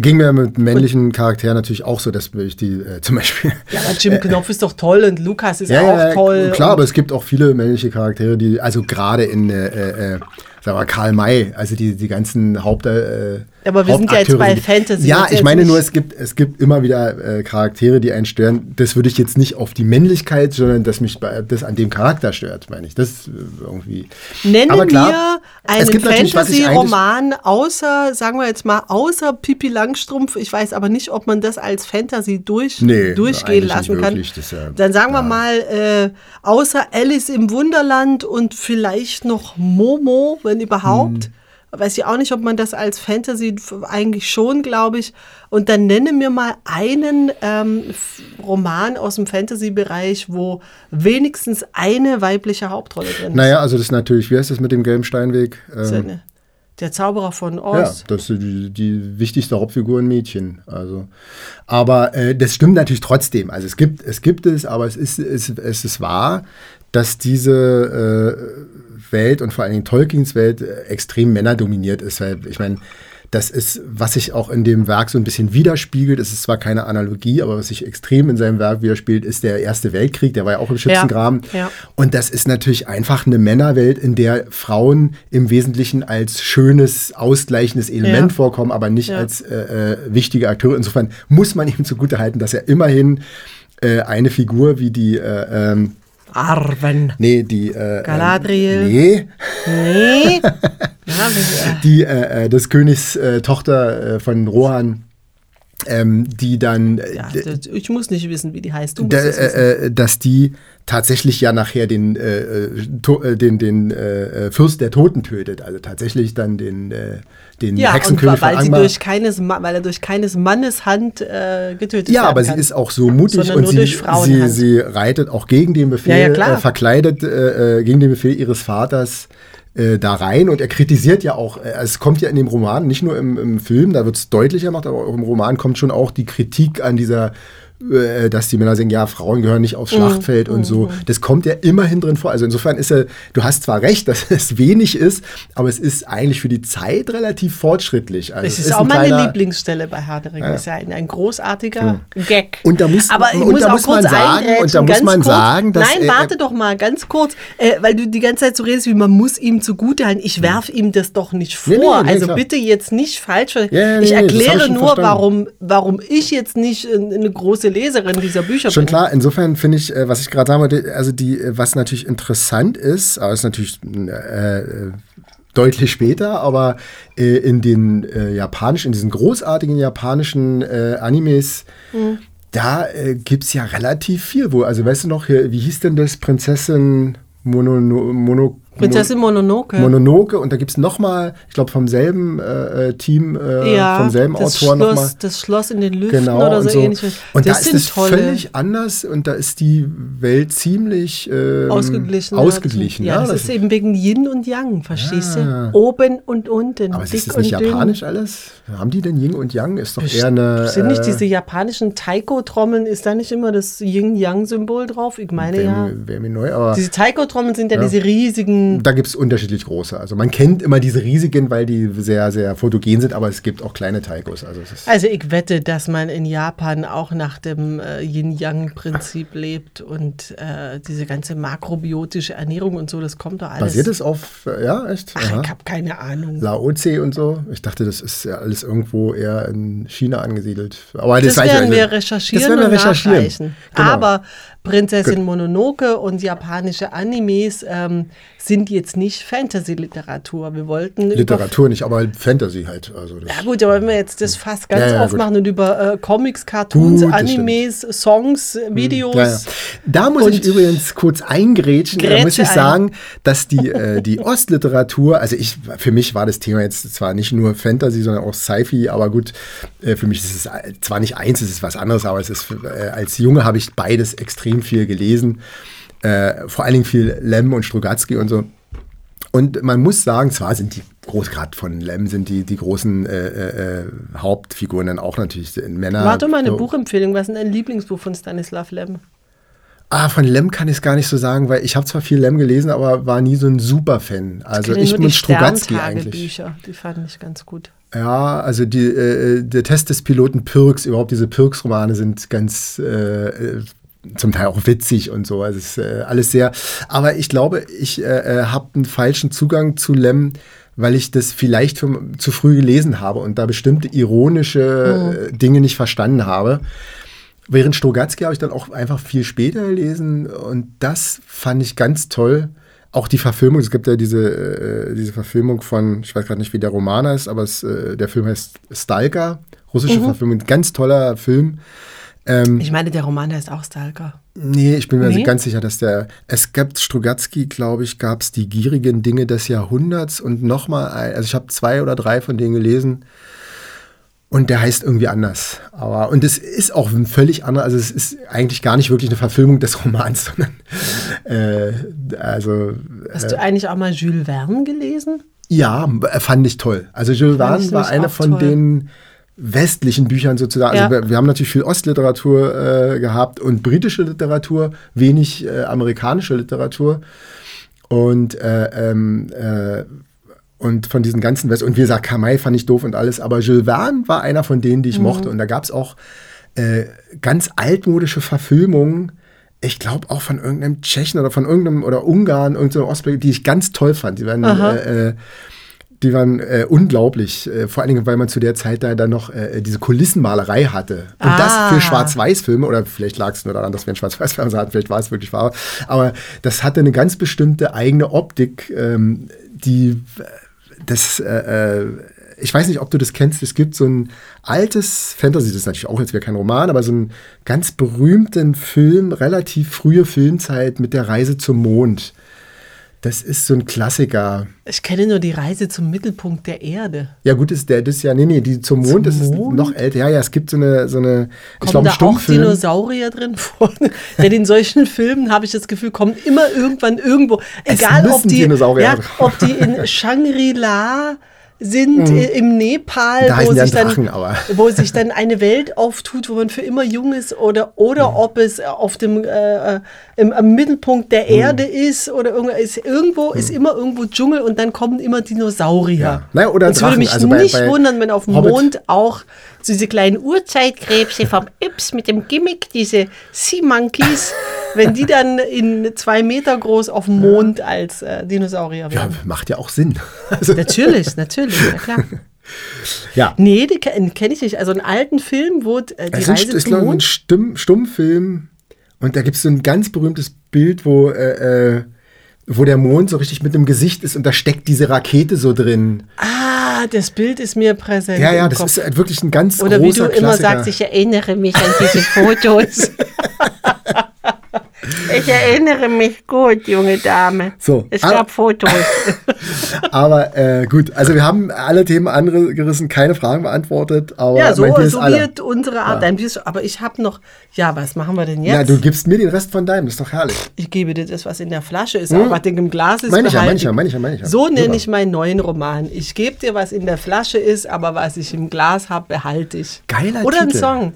ging mir mit männlichen Charakteren natürlich auch so, dass ich die äh, zum Beispiel. *laughs* Ja, aber Jim Knopf ist doch toll und Lukas ist Ja, auch ja, toll. klar, aber es gibt auch viele männliche Charaktere, die, also gerade in äh, äh, Sag mal, Karl May, also die, die ganzen Haupt. Äh, Aber wir sind ja jetzt bei Fantasy, Ja, ich meine nur, es gibt, es gibt immer wieder äh, Charaktere, die einen stören. Das würde ich jetzt nicht auf die Männlichkeit, sondern dass mich bei, das an dem Charakter stört, meine ich. Das äh, irgendwie. Nenne Aber klar, mir einen Fantasy-Roman außer, sagen wir jetzt mal, außer Pipi Langstrumpf. Ich weiß aber nicht, ob man das als Fantasy durch, Nee, durchgehen lassen kann. wirklich. Das ist ja- Dann sagen wir ja. mal, äh, außer Alice im Wunderland und vielleicht noch Momo, wenn überhaupt. Hm. Weiß ich auch nicht, ob man das als Fantasy eigentlich schon, glaube ich. Und dann nenne mir mal einen ähm, Roman aus dem Fantasy-Bereich, wo wenigstens eine weibliche Hauptrolle drin ist. Naja, also das ist natürlich, wie heißt das mit dem gelben Steinweg? Ähm, Der Zauberer von Ja, Oz. das ist die, die wichtigste Hauptfigur ein Mädchen. Also, aber äh, das stimmt natürlich trotzdem. Also es gibt es, gibt es aber es ist, es, es ist wahr, dass diese äh, Welt und vor allen Dingen Tolkiens Welt äh, extrem männerdominiert ist. Weil ich meine, das ist, was sich auch in dem Werk so ein bisschen widerspiegelt. Es ist zwar keine Analogie, aber was sich extrem in seinem Werk widerspiegelt, ist der Erste Weltkrieg. Der war ja auch im Schützengraben. ja. Und das ist natürlich einfach eine Männerwelt, in der Frauen im Wesentlichen als schönes, ausgleichendes Element Ja. vorkommen, aber nicht Ja. als äh, äh, wichtige Akteure. Insofern muss man ihm zugutehalten, dass er immerhin äh, eine Figur wie die, äh, ähm, Arwen. nee, die, äh, Galadriel. Ähm, nee, Nee. *laughs* ja, wir- die äh, äh, des Königs äh, Tochter äh, von Rohan, ähm, die dann, äh, ja, das, ich muss nicht wissen, wie die heißt. Da, wissen. äh, äh, dass die tatsächlich ja nachher den, äh, äh, den, den äh, Fürst der Toten tötet. Also tatsächlich dann den, äh, den ja, und Hexenkönig weil, von Angmar. durch keines, weil er durch keines Mannes Hand äh, getötet ja, aber kann. sie ist auch so mutig Sondern und sie, sie, sie reitet auch gegen den Befehl, Ja, ja, verkleidet gegen den Befehl ihres Vaters äh, da rein. Und er kritisiert ja auch, äh, es kommt ja in dem Roman, nicht nur im, im Film, da wird es deutlicher gemacht, aber auch im Roman kommt schon auch die Kritik an dieser dass die Männer sagen, ja, Frauen gehören nicht Mhm. aufs Schlachtfeld und so. Das kommt ja immerhin drin vor. Also insofern ist er, du hast zwar recht, *laughs* dass es wenig ist, aber es ist eigentlich für die Zeit relativ fortschrittlich. Also es ist, auch ein meine kleiner- Lieblingsstelle bei Herr der Ringe. Das ist ja ein, ein großartiger Gag. Und da muss- Aber ich und muss da auch muss man kurz sagen- und da muss man kurz. sagen, dass Nein, warte doch mal, ganz kurz. Äh, weil du die ganze Zeit so redest, wie man muss ihm zugutehalten. Ich werf ihm das doch nicht vor. Nee, nee, nee, also klar. bitte jetzt nicht falsch. Ja, ja, ich erkläre nur, warum, warum ich jetzt nicht äh, eine große Leserin dieser Bücher Schon bin. klar, insofern finde ich, äh, was ich gerade sagen wollte, also die, äh, was natürlich interessant ist, aber ist natürlich äh, deutlich später, aber äh, in den äh, japanischen, in diesen großartigen japanischen äh, Animes, Hm. da äh, gibt es ja relativ viel. Wo, also weißt du noch, hier, wie hieß denn das? Prinzessin Mono, Mono, Prinzessin Mononoke. Mononoke und da gibt es nochmal, ich glaube vom selben äh, äh, Team, äh, ja, vom selben das Autor nochmal. Das Schloss in den Lüften Genau, oder so, so. ähnlich. Und das da sind ist es völlig anders und da ist die Welt ziemlich ähm, ausgeglichen. ausgeglichen Ja, ja, das ist eben wegen Yin und Yang, verstehst Ja. du? Oben und unten, aber ist das nicht und dünn. japanisch alles? Haben die denn Yin und Yang? Ist doch eher eine. Sind nicht äh, diese japanischen Taiko-Trommeln, ist da nicht immer das Yin-Yang-Symbol drauf? Ich meine wär, ja. mir- wär mir neu, aber Diese Taiko-Trommeln sind ja, diese riesigen. Da gibt es unterschiedlich große. Also man kennt immer diese riesigen, weil die sehr, sehr fotogen sind, aber es gibt auch kleine Taikos. Also Also ich wette, dass man in Japan auch nach dem äh, Yin-Yang-Prinzip lebt und äh, diese ganze makrobiotische Ernährung und so, das kommt doch alles. basiert es auf, äh, ja, echt? Ach, Aha. ich habe keine Ahnung. Laozi und so. Ich dachte, das ist ja alles irgendwo eher in China angesiedelt. Aber Das, weiß ich werden wir recherchieren Das werden wir und recherchieren. Genau. Aber Prinzessin Mononoke und japanische Animes ähm, sind jetzt nicht Fantasy-Literatur. Wir wollten Literatur nicht, aber Fantasy halt. Also Ja gut, aber wenn wir jetzt das Fass ganz Ja, ja, gut. aufmachen und über äh, Comics, Cartoons, Gut, Animes, Songs, Videos. Ja. Da muss ich übrigens kurz eingrätschen. Da Grätsche muss ich sagen, dass die, *laughs* äh, die Ostliteratur, also ich, für mich war das Thema jetzt zwar nicht nur Fantasy, sondern auch Sci-Fi, aber gut, äh, für mich ist es äh, zwar nicht eins, es ist was anderes, aber es ist, äh, als Junge habe ich beides extrem viel gelesen. Äh, vor allen Dingen viel Lem und Strugatsky und so. Und man muss sagen, zwar sind die groß, gerade von Lem sind die, die großen äh, äh, äh, Hauptfiguren dann auch natürlich in Männer. Warte mal eine so- Buchempfehlung. Was ist denn dein Lieblingsbuch von Stanislav Lem? Ah, von Lem kann ich es gar nicht so sagen, weil ich habe zwar viel Lem gelesen, aber war nie so ein Super-Fan. Also ich nur bin Strugatsky eigentlich. Sterntagebücher. Die fand ich ganz gut. Ja, also die, äh, der Test des Piloten Pirks, überhaupt diese Pirks-Romane sind ganz äh, äh, zum Teil auch witzig und so. Also es ist äh, alles sehr. Aber ich glaube, ich äh, äh habe einen falschen Zugang zu Lem, weil ich das vielleicht für, zu früh gelesen habe und da bestimmte ironische mhm. Dinge nicht verstanden habe. Während Strogatzky habe ich dann auch einfach viel später gelesen und das fand ich ganz toll. Auch die Verfilmung, es gibt ja diese, äh, diese Verfilmung von, ich weiß gerade nicht, wie der Roman heißt, aber es, äh, der Film heißt Stalker, russische mhm. Verfilmung, ganz toller Film. Ähm, ich meine, der Roman heißt auch Stalker. Nee, ich bin mir nee? also ganz sicher, dass der. Es gibt Strugatsky, glaube ich, gab es die gierigen Dinge des Jahrhunderts und nochmal, also ich habe zwei oder drei von denen gelesen. Und der heißt irgendwie anders. Aber, und es ist auch ein völlig anderer, also es ist eigentlich gar nicht wirklich eine Verfilmung des Romans, *laughs* sondern äh, also. Hast du äh, eigentlich auch mal Jules Verne gelesen? Ja, fand ich toll. Also Jules Verne war einer von toll. den westlichen Büchern sozusagen. Also ja. wir, wir, haben natürlich viel Ostliteratur äh, gehabt und britische Literatur, wenig äh, amerikanische Literatur. Und äh, ähm, äh, und von diesen ganzen West und wie gesagt, Kamai fand ich doof und alles, aber Jules Verne war einer von denen, die ich mhm. mochte. Und da gab es auch äh, ganz altmodische Verfilmungen, ich glaube auch von irgendeinem Tschechen oder von irgendeinem oder Ungarn, irgendeinem Ostblock, die ich ganz toll fand. Die waren, äh, äh, die waren äh, unglaublich, äh, vor allen Dingen, weil man zu der Zeit da dann noch äh, diese Kulissenmalerei hatte. Und ah. das für Schwarz-Weiß-Filme, oder vielleicht lag es nur daran, dass wir einen Schwarz-Weiß-Film hatten, vielleicht war es wirklich wahr, aber das hatte eine ganz bestimmte eigene Optik, ähm, die das, äh, äh, ich weiß nicht, ob du das kennst, es gibt so ein altes Fantasy, das ist natürlich auch jetzt wieder kein Roman, aber so einen ganz berühmten Film, relativ frühe Filmzeit mit der Reise zum Mond. Das ist so ein Klassiker. Ich kenne nur die Reise zum Mittelpunkt der Erde. Ja, gut, ist der das ist ja, nee, nee, die zum Mond, zum das ist noch älter. Ja, ja, es gibt so eine, so eine ich glaube, da auch Dinosaurier drin vor? *laughs* Denn in solchen Filmen habe ich das Gefühl, kommen immer irgendwann irgendwo, egal ob die, ja, ob die in Shangri-La sind mhm. im Nepal, da wo sich, dann, Drachen, *laughs* wo sich dann eine Welt auftut, wo man für immer jung ist, oder, oder mhm. ob es auf dem äh, im, am Mittelpunkt der mhm. Erde ist oder irgendwo ist, irgendwo ist mhm. immer irgendwo Dschungel und dann kommen immer Dinosaurier. Ja. Naja, oder es würde mich also nicht bei, bei wundern, wenn auf dem Mond auch diese kleinen Urzeitkrebse vom Ips mit dem Gimmick, diese Sea Monkeys, *laughs* wenn die dann in zwei Meter groß auf dem Mond als äh, Dinosaurier werden. Ja, macht ja auch Sinn. *laughs* Also natürlich, natürlich, ja klar. *laughs* Ja. Nee, den kenne ich nicht. Also einen alten Film, wo äh, die es Reise ist, zum Mond... ein Stumm, Stummfilm und da gibt es so ein ganz berühmtes Bild, wo, äh, äh, wo der Mond so richtig mit einem Gesicht ist und da steckt diese Rakete so drin. Ah, das Bild ist mir präsent. Ja, ja, das Kopf. ist wirklich ein ganz Oder großer wie du immer sagst, ich erinnere mich an diese *laughs* Fotos. *laughs* Ich erinnere mich gut, junge Dame. So, es gab Fotos. *laughs* aber äh, gut, also wir haben alle Themen angerissen, keine Fragen beantwortet. Aber ja, so, so wird unsere Art. Ja. aber ich habe noch, ja, was machen wir denn jetzt? Ja, du gibst mir den Rest von deinem, das ist doch herrlich. Ich gebe dir das, was in der Flasche ist, hm? auch was im Glas ist. Meine ich ja, meine ich ja, meine ich ja, meine ich ja. So nenne ich meinen neuen Roman. Ich gebe dir, was in der Flasche ist, aber was ich im Glas habe, behalte ich. Geiler Oder Titel. ein Song.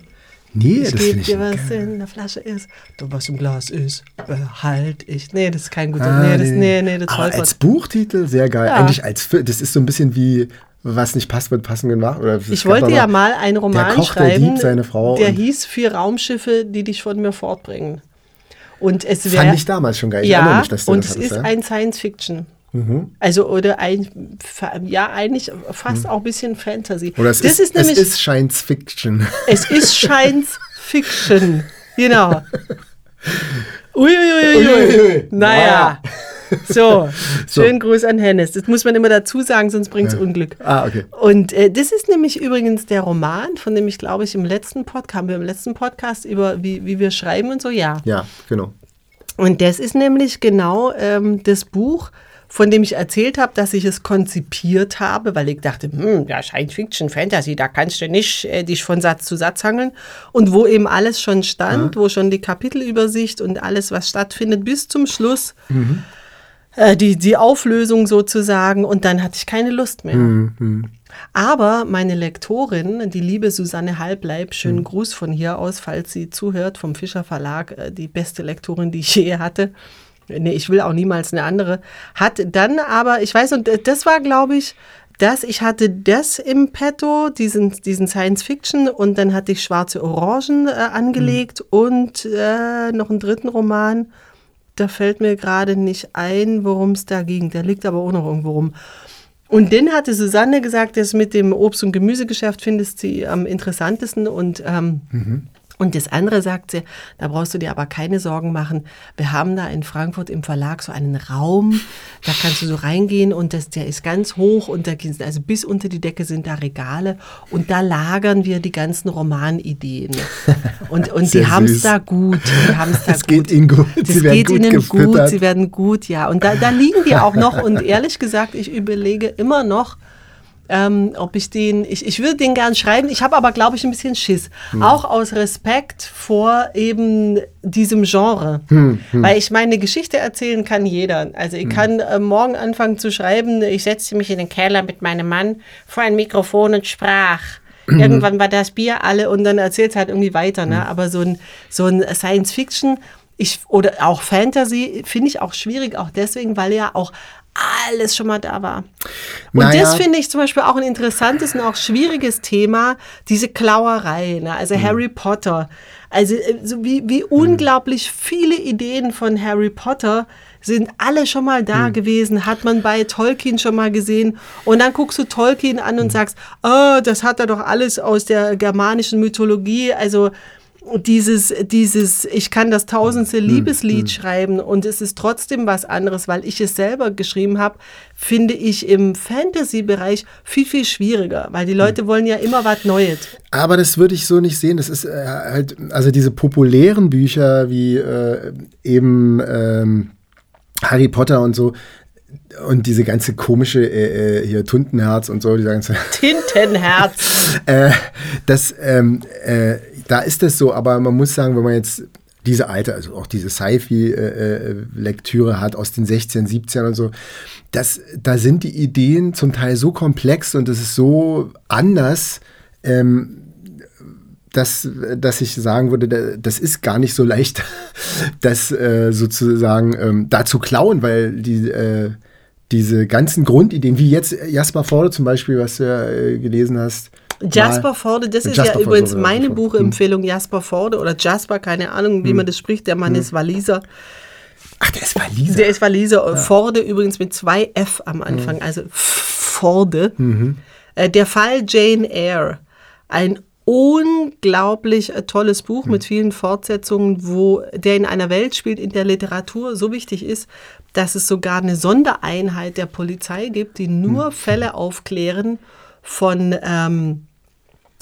Nee, ich das gebe dir, was geil. in der Flasche ist. Du, was im Glas ist, behalte ich. Nee, das ist kein guter. Ah, nee, das, nee, nee, das Aber als Buchtitel sehr geil. Ja. Eigentlich als das ist so ein bisschen wie was nicht passt, wird passend gemacht. Oder ich wollte ja mal einen Roman der schreiben, der, seine Frau der hieß Vier Raumschiffe, die dich von mir fortbringen. Und es wär, Fand ich damals schon geil. Ich ja, mich, und es ist ja? ein Science-Fiction. Mhm. Also, oder ein, ja, eigentlich fast mhm. auch ein bisschen Fantasy. Oder es, das ist, ist nämlich, es ist Science Fiction. Es ist Science Fiction. Genau. Uiuiui. Ui, ui, ui. Naja. *laughs* So, schönen so. Gruß an Hennes. Das muss man immer dazu sagen, sonst bringt es ja. Unglück. Ah, okay. Und äh, das ist nämlich übrigens der Roman, von dem ich glaube ich im letzten Podcast, haben wir im letzten Podcast über wie, wie wir schreiben und so, ja. Ja, genau. Und das ist nämlich genau ähm, das Buch, von dem ich erzählt habe, dass ich es konzipiert habe, weil ich dachte, hm, ja, Science Fiction, Fantasy, da kannst du nicht äh, dich von Satz zu Satz hangeln. Und wo eben alles schon stand, ja. wo schon die Kapitelübersicht und alles, was stattfindet, bis zum Schluss. Mhm. Äh, die, die Auflösung sozusagen. Und dann hatte ich keine Lust mehr. Mhm. Aber meine Lektorin, die liebe Susanne Halbleib, schönen mhm. Gruß von hier aus, falls sie zuhört, vom Fischer Verlag, äh, die beste Lektorin, die ich je hatte nee, ich will auch niemals eine andere, hat dann aber, ich weiß, und das war, glaube ich, das, ich hatte das im Petto, diesen, diesen Science Fiction, und dann hatte ich Schwarze Orangen äh, angelegt und äh, noch einen dritten Roman. Da fällt mir gerade nicht ein, worum es da ging. Der liegt aber auch noch irgendwo rum. Und dann hatte Susanne gesagt, das mit dem Obst- und Gemüsegeschäft findest sie am interessantesten und ähm, und das andere sagt sie, da brauchst du dir aber keine Sorgen machen. Wir haben da in Frankfurt im Verlag so einen Raum, da kannst du so reingehen und das, der ist ganz hoch und da sind also bis unter die Decke sind da Regale und da lagern wir die ganzen Romanideen. Und, und Sehr die haben es da gut. Die haben's da Es geht ihnen gut. Das Sie werden geht gut ihnen gut, gefüttert. sie werden gut, ja. Und da, da liegen die auch noch und ehrlich gesagt, ich überlege immer noch, ähm, ob ich den, ich, ich würde den gern schreiben, ich habe aber, glaube ich, ein bisschen Schiss. Auch aus Respekt vor eben diesem Genre. Weil ich meine, Geschichte erzählen kann jeder. Also ich kann äh, morgen anfangen zu schreiben, ich setzte mich in den Keller mit meinem Mann vor ein Mikrofon und sprach. Irgendwann war das Bier alle und dann erzählt es halt irgendwie weiter. Ne? Aber so ein, so ein Science Fiction ich, oder auch Fantasy finde ich auch schwierig, auch deswegen, weil ja auch alles schon mal da war. Und Naja. das finde ich zum Beispiel auch ein interessantes und auch schwieriges Thema, diese Klauerei, ne? also Harry Potter. Also äh, wie, wie unglaublich viele Ideen von Harry Potter sind alle schon mal da gewesen, hat man bei Tolkien schon mal gesehen. Und dann guckst du Tolkien an und sagst, oh, das hat er doch alles aus der germanischen Mythologie. Also dieses, dieses, ich kann das tausendste Liebeslied schreiben und es ist trotzdem was anderes, weil ich es selber geschrieben habe, finde ich im Fantasy-Bereich viel, viel schwieriger, weil die Leute wollen ja immer was Neues. Aber das würde ich so nicht sehen. Das ist äh, halt, also diese populären Bücher wie äh, eben ähm, Harry Potter und so und diese ganze komische äh, äh, hier Tuntenherz und so, diese ganze *laughs* Tintenherz. äh, das, ähm, äh, da ist das so, aber man muss sagen, wenn man jetzt diese alte, also auch diese Sci-Fi-Lektüre hat aus den 16, 17 und so, das, da sind die Ideen zum Teil so komplex und es ist so anders, ähm, dass, dass ich sagen würde, da- das ist gar nicht so leicht, *laughs* das äh, sozusagen ähm, da zu klauen, weil die, äh, diese ganzen Grundideen, wie jetzt Jasper Forde zum Beispiel, was du ja äh, gelesen hast. Jasper Forde, das ist Jasper ja Forde, übrigens meine. Buchempfehlung, Jasper Forde oder Jasper, keine Ahnung, wie man das spricht. Der Mann ist Waliser. Ach, der ist Waliser. Der ist Waliser. Forde übrigens mit zwei F am Anfang, also Forde. Äh, der Fall Jane Eyre. Ein unglaublich äh, tolles Buch mit vielen Fortsetzungen, wo der in einer Welt spielt, in der Literatur so wichtig ist, dass es sogar eine Sondereinheit der Polizei gibt, die nur Fälle aufklären von ähm,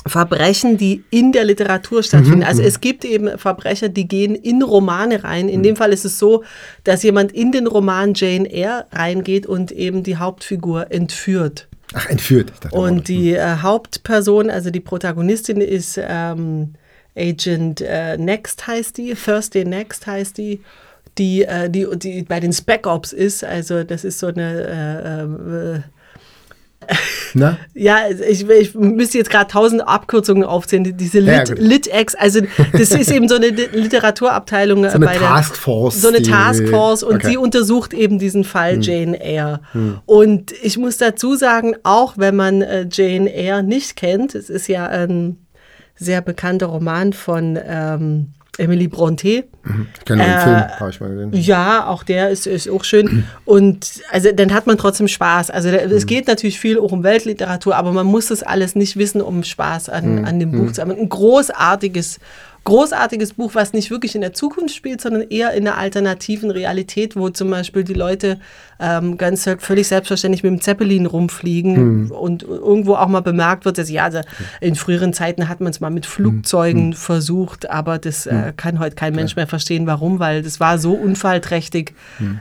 Verbrechen, die in der Literatur stattfinden. Also es gibt eben Verbrecher, die gehen in Romane rein. In dem Fall ist es so, dass jemand in den Roman Jane Eyre reingeht und eben die Hauptfigur entführt. Ach, entführt. Dachte, Und die äh, Hauptperson, also die Protagonistin ist ähm, Agent äh, Next heißt die, Thursday Next heißt die, die, äh, die, die bei den Spec Ops ist. Also das ist so eine äh, äh, Na? ja, ich, ich müsste jetzt gerade tausend Abkürzungen aufzählen. Die- Diese Ja, Lit, gut. Lit-Ex, also das ist eben so eine Li- Literaturabteilung. So eine bei der, Taskforce, So eine Taskforce und okay. Hm. sie untersucht eben diesen Fall Jane Eyre. Und ich muss dazu sagen, auch wenn man äh, Jane Eyre nicht kennt, es ist ja ein sehr bekannter Roman von ähm, Emily Brontë. Ich kenne nur den Äh, Film, habe ich mal gesehen. Ja, auch der ist, ist auch schön. Und also dann hat man trotzdem Spaß. Also da, es geht natürlich viel auch um Weltliteratur, aber man muss das alles nicht wissen, um Spaß an, an dem Buch zu haben. Ein großartiges, großartiges Buch, was nicht wirklich in der Zukunft spielt, sondern eher in einer alternativen Realität, wo zum Beispiel die Leute ähm, ganz völlig selbstverständlich mit dem Zeppelin rumfliegen und irgendwo auch mal bemerkt wird, dass ja, also in früheren Zeiten hat man es mal mit Flugzeugen versucht, aber das äh, kann heute kein Mensch mehr verstehen, warum, weil das war so unfallträchtig.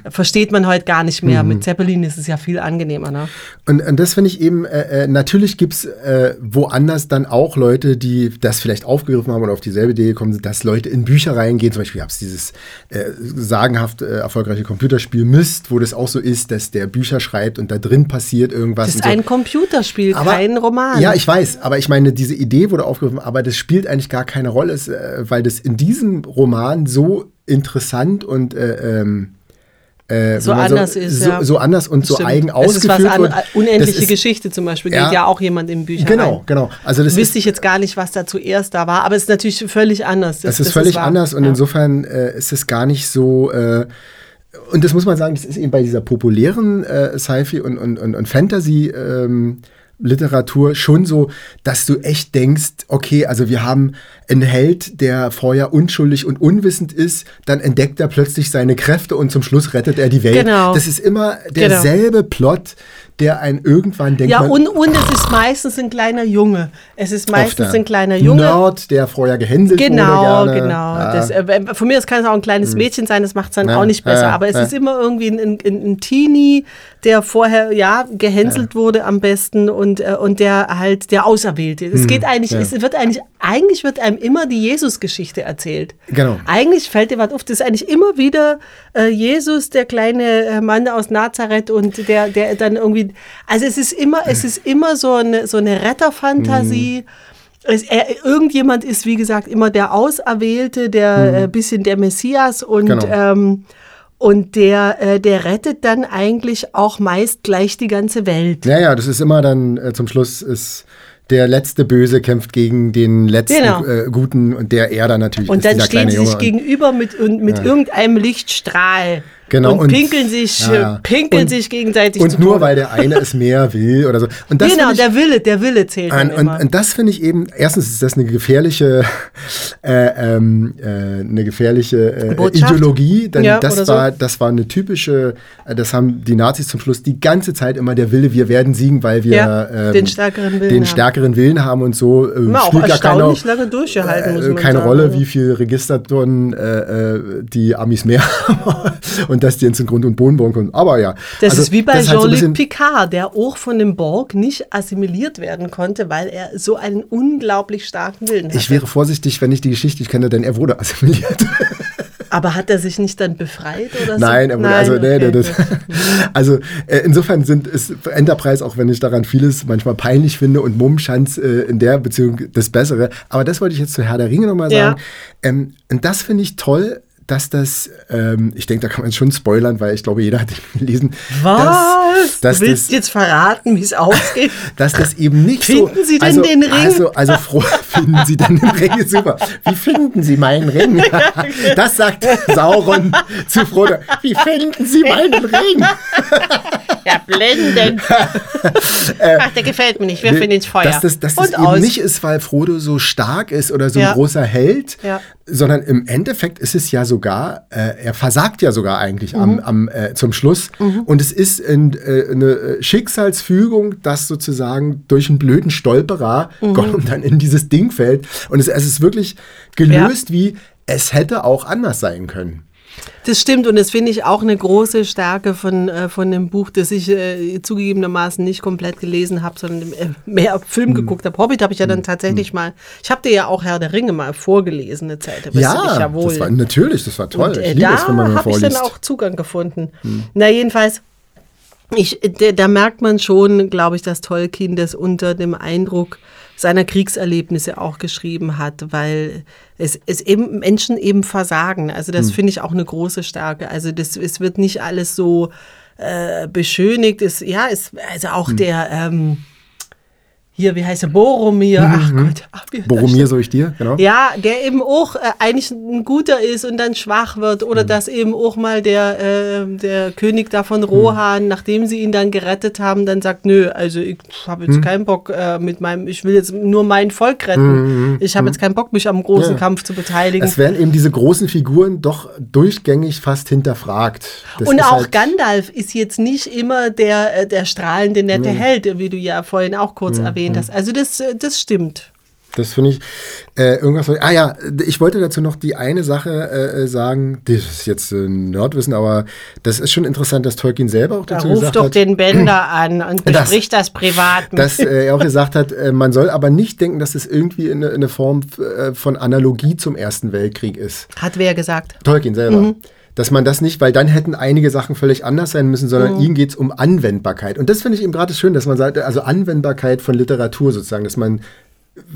Versteht man heute gar nicht mehr. Mit Zeppelin ist es ja viel angenehmer. Ne? Und, und das finde ich eben, äh, äh, natürlich gibt es äh, woanders dann auch Leute, die das vielleicht aufgegriffen haben oder auf dieselbe Idee gekommen sind, dass Leute in Bücher reingehen. Zum Beispiel gab es dieses äh, sagenhaft äh, erfolgreiche Computerspiel Myst, wo das auch so ist, dass der Bücher schreibt und da drin passiert irgendwas. Das ist so. ein Computerspiel, Aber- kein Roman. Ja, ich weiß, aber ich meine, diese Idee wurde aufgegriffen, aber das spielt eigentlich gar keine Rolle, es, äh, weil das in diesem Roman so interessant und äh, ähm, äh, So anders ist, so, ja. so anders und so Stimmt. eigen Es ist was an. Das unendliche ist- Geschichte zum Beispiel, Ja. geht ja auch jemand in Bücher Genau, rein. genau. Also das Wüsste ist, ich jetzt gar nicht, was da zuerst da war, aber es ist natürlich völlig anders. Das, es ist das völlig wahr. anders und Ja. insofern äh, ist es gar nicht so. Äh, und das muss man sagen, das ist eben bei dieser populären äh, Sci-Fi und, und, und, und Fantasy. Ähm, Literatur schon so, dass du echt denkst, okay, also wir haben einen Held, der vorher unschuldig und unwissend ist, dann entdeckt er plötzlich seine Kräfte und zum Schluss rettet er die Welt. Genau. Das ist immer derselbe Plot, der einen irgendwann denkt, Ja, und, und es ist meistens ein kleiner Junge. Es ist meistens ein kleiner Junge. Nerd, der vorher gehänselt Genau, wurde. gerne. genau. Ja. Das, äh, von mir aus kann es auch ein kleines Mädchen sein, das macht es dann Ja, auch nicht besser. ja, Aber es ist immer irgendwie ein, ein, ein Teenie, der vorher ja gehänselt wurde am besten und, äh, und der halt der Auserwählte. Es geht eigentlich, Hm, es wird eigentlich, eigentlich wird einem immer die Jesus-Geschichte erzählt. Genau. Eigentlich fällt dir was auf, das ist eigentlich immer wieder äh, Jesus, der kleine äh, Mann aus Nazareth und der, der dann irgendwie, also es ist immer, es ist immer so eine, so eine Retterfantasie. Es, er, irgendjemand ist, wie gesagt, immer der Auserwählte, der äh, bisschen der Messias und, Genau. ähm, und der, äh, der rettet dann eigentlich auch meist gleich die ganze Welt. Ja, ja, das ist immer dann äh, zum Schluss ist der letzte Böse kämpft gegen den letzten Genau. äh, Guten und der er dann natürlich Und dann stehen sie Junge. sich gegenüber mit, und mit irgendeinem Lichtstrahl. Genau, Und, und- pinkeln sich, Ja, ja. äh, pinkeln Und- sich gegenseitig und nur Tode. weil der eine es mehr will oder so. Und das Genau, ich, der Wille, der Wille zählt dann Und, und, das finde ich eben, erstens ist das eine gefährliche, *laughs* äh, ähm, äh, eine gefährliche äh, Botschaft? Ideologie, denn Ja, das oder so. war, das war eine typische, äh, das haben die Nazis zum Schluss die ganze Zeit immer der Wille, wir werden siegen, weil wir Ja, ähm, den stärkeren Willen den haben. stärkeren Willen haben und so äh, Immer auch spielt gar keine, lange durchgehalten, muss äh, man keine sagen. Rolle, wie viel Registertonnen äh, äh, die Amis mehr *laughs* haben und dass die jetzt in Grund und Boden bauen können. Aber ja. Das also ist wie bei das so Jean-Luc bisschen- Picard, der auch von dem Borg nicht assimiliert werden konnte, weil er so einen unglaublich starken Willen hatte. Ich wäre vorsichtig, wenn ich die Geschichte kenne, denn er wurde assimiliert. Aber hat er sich nicht dann befreit oder so? Nein, er wurde, also, nee, okay, nee, das, gut. *laughs* also äh, insofern sind ist Enterprise, auch wenn ich daran vieles manchmal peinlich finde und Mummenschanz äh, in der Beziehung das Bessere. Aber das wollte ich jetzt zu Herr der Ringe nochmal Ja. sagen. Ähm, und das finde ich toll, dass das, ähm, ich denke, da kann man schon spoilern, weil ich glaube, jeder hat ihn gelesen. Was? Dass, dass du willst das, jetzt verraten, wie es ausgeht? *laughs* dass das eben nicht so. Finden Sie denn also, den Ring? Also, also froh, *laughs* finden Sie denn den Ring? Super. Wie finden Sie meinen Ring? *laughs* Das sagt Sauron zu Frodo. Wie finden Sie meinen Ring? Ja, blendend. *laughs* Ach, der gefällt mir nicht. Wir finden ins Feuer. Dass das, dass das Und eben aus. nicht ist, weil Frodo so stark ist oder so Ja. ein großer Held, Ja. sondern im Endeffekt ist es ja sogar, äh, er versagt ja sogar eigentlich Mhm. am, am, äh, zum Schluss. Und es ist in, äh, eine äh, Schicksalsfügung, dass sozusagen durch einen blöden Stolperer Mhm. Gollum dann in dieses Ding fällt. Und es, es ist wirklich gelöst wie, es hätte auch anders sein können. Das stimmt und das finde ich auch eine große Stärke von, äh, von dem Buch, das ich äh, zugegebenermaßen nicht komplett gelesen habe, sondern äh, mehr Film Hm. geguckt habe. Hobbit habe ich ja dann tatsächlich mal, ich habe dir ja auch Herr der Ringe mal vorgelesen eine Zeit, da Ja, ja wohl. das war natürlich, das war toll. Und, äh, ich liebe da es, wenn man mir habe ich dann auch Zugang gefunden. Na, jedenfalls, ich, da, da merkt man schon, glaube ich, dass Tolkien das unter dem Eindruck seiner Kriegserlebnisse auch geschrieben hat, weil es, es eben Menschen eben versagen. Also das finde ich auch eine große Stärke. Also das, es wird nicht alles so äh, beschönigt. Es, ja, es, also auch der ähm, hier, wie heißt er, Boromir, ach Gott. ach, Boromir, so ich dir, genau. ja, der eben auch äh, eigentlich ein guter ist und dann schwach wird. Oder Mhm. dass eben auch mal der, äh, der König da von Rohan, nachdem sie ihn dann gerettet haben, dann sagt, nö, also ich habe Mhm. jetzt keinen Bock äh, mit meinem, ich will jetzt nur mein Volk retten. Ich habe jetzt keinen Bock, mich am großen Mhm. Ja. Kampf zu beteiligen. Es werden eben diese großen Figuren doch durchgängig fast hinterfragt. Das und auch halt- Gandalf ist jetzt nicht immer der, äh, der strahlende, nette Held, wie du ja vorhin auch kurz Mhm. Erwähnt hast. Also das, äh, das stimmt. Das finde ich äh, irgendwas. Ah ja, ich wollte dazu noch die eine Sache äh, sagen. Das ist jetzt äh, Nerdwissen, aber das ist schon interessant, dass Tolkien selber auch Da dazu ruft gesagt doch hat, den Bänder *clears throat* an und Das- bespricht das, privat mit. dass äh, er auch gesagt hat, äh, man soll aber nicht denken, dass es irgendwie eine, eine Form äh, von Analogie zum Ersten Weltkrieg ist. Hat wer gesagt? Tolkien selber. Mhm. Dass man das nicht, weil dann hätten einige Sachen völlig anders sein müssen, sondern Mhm. ihm geht es um Anwendbarkeit. Und das finde ich eben gerade schön, dass man sagt, also Anwendbarkeit von Literatur sozusagen, dass man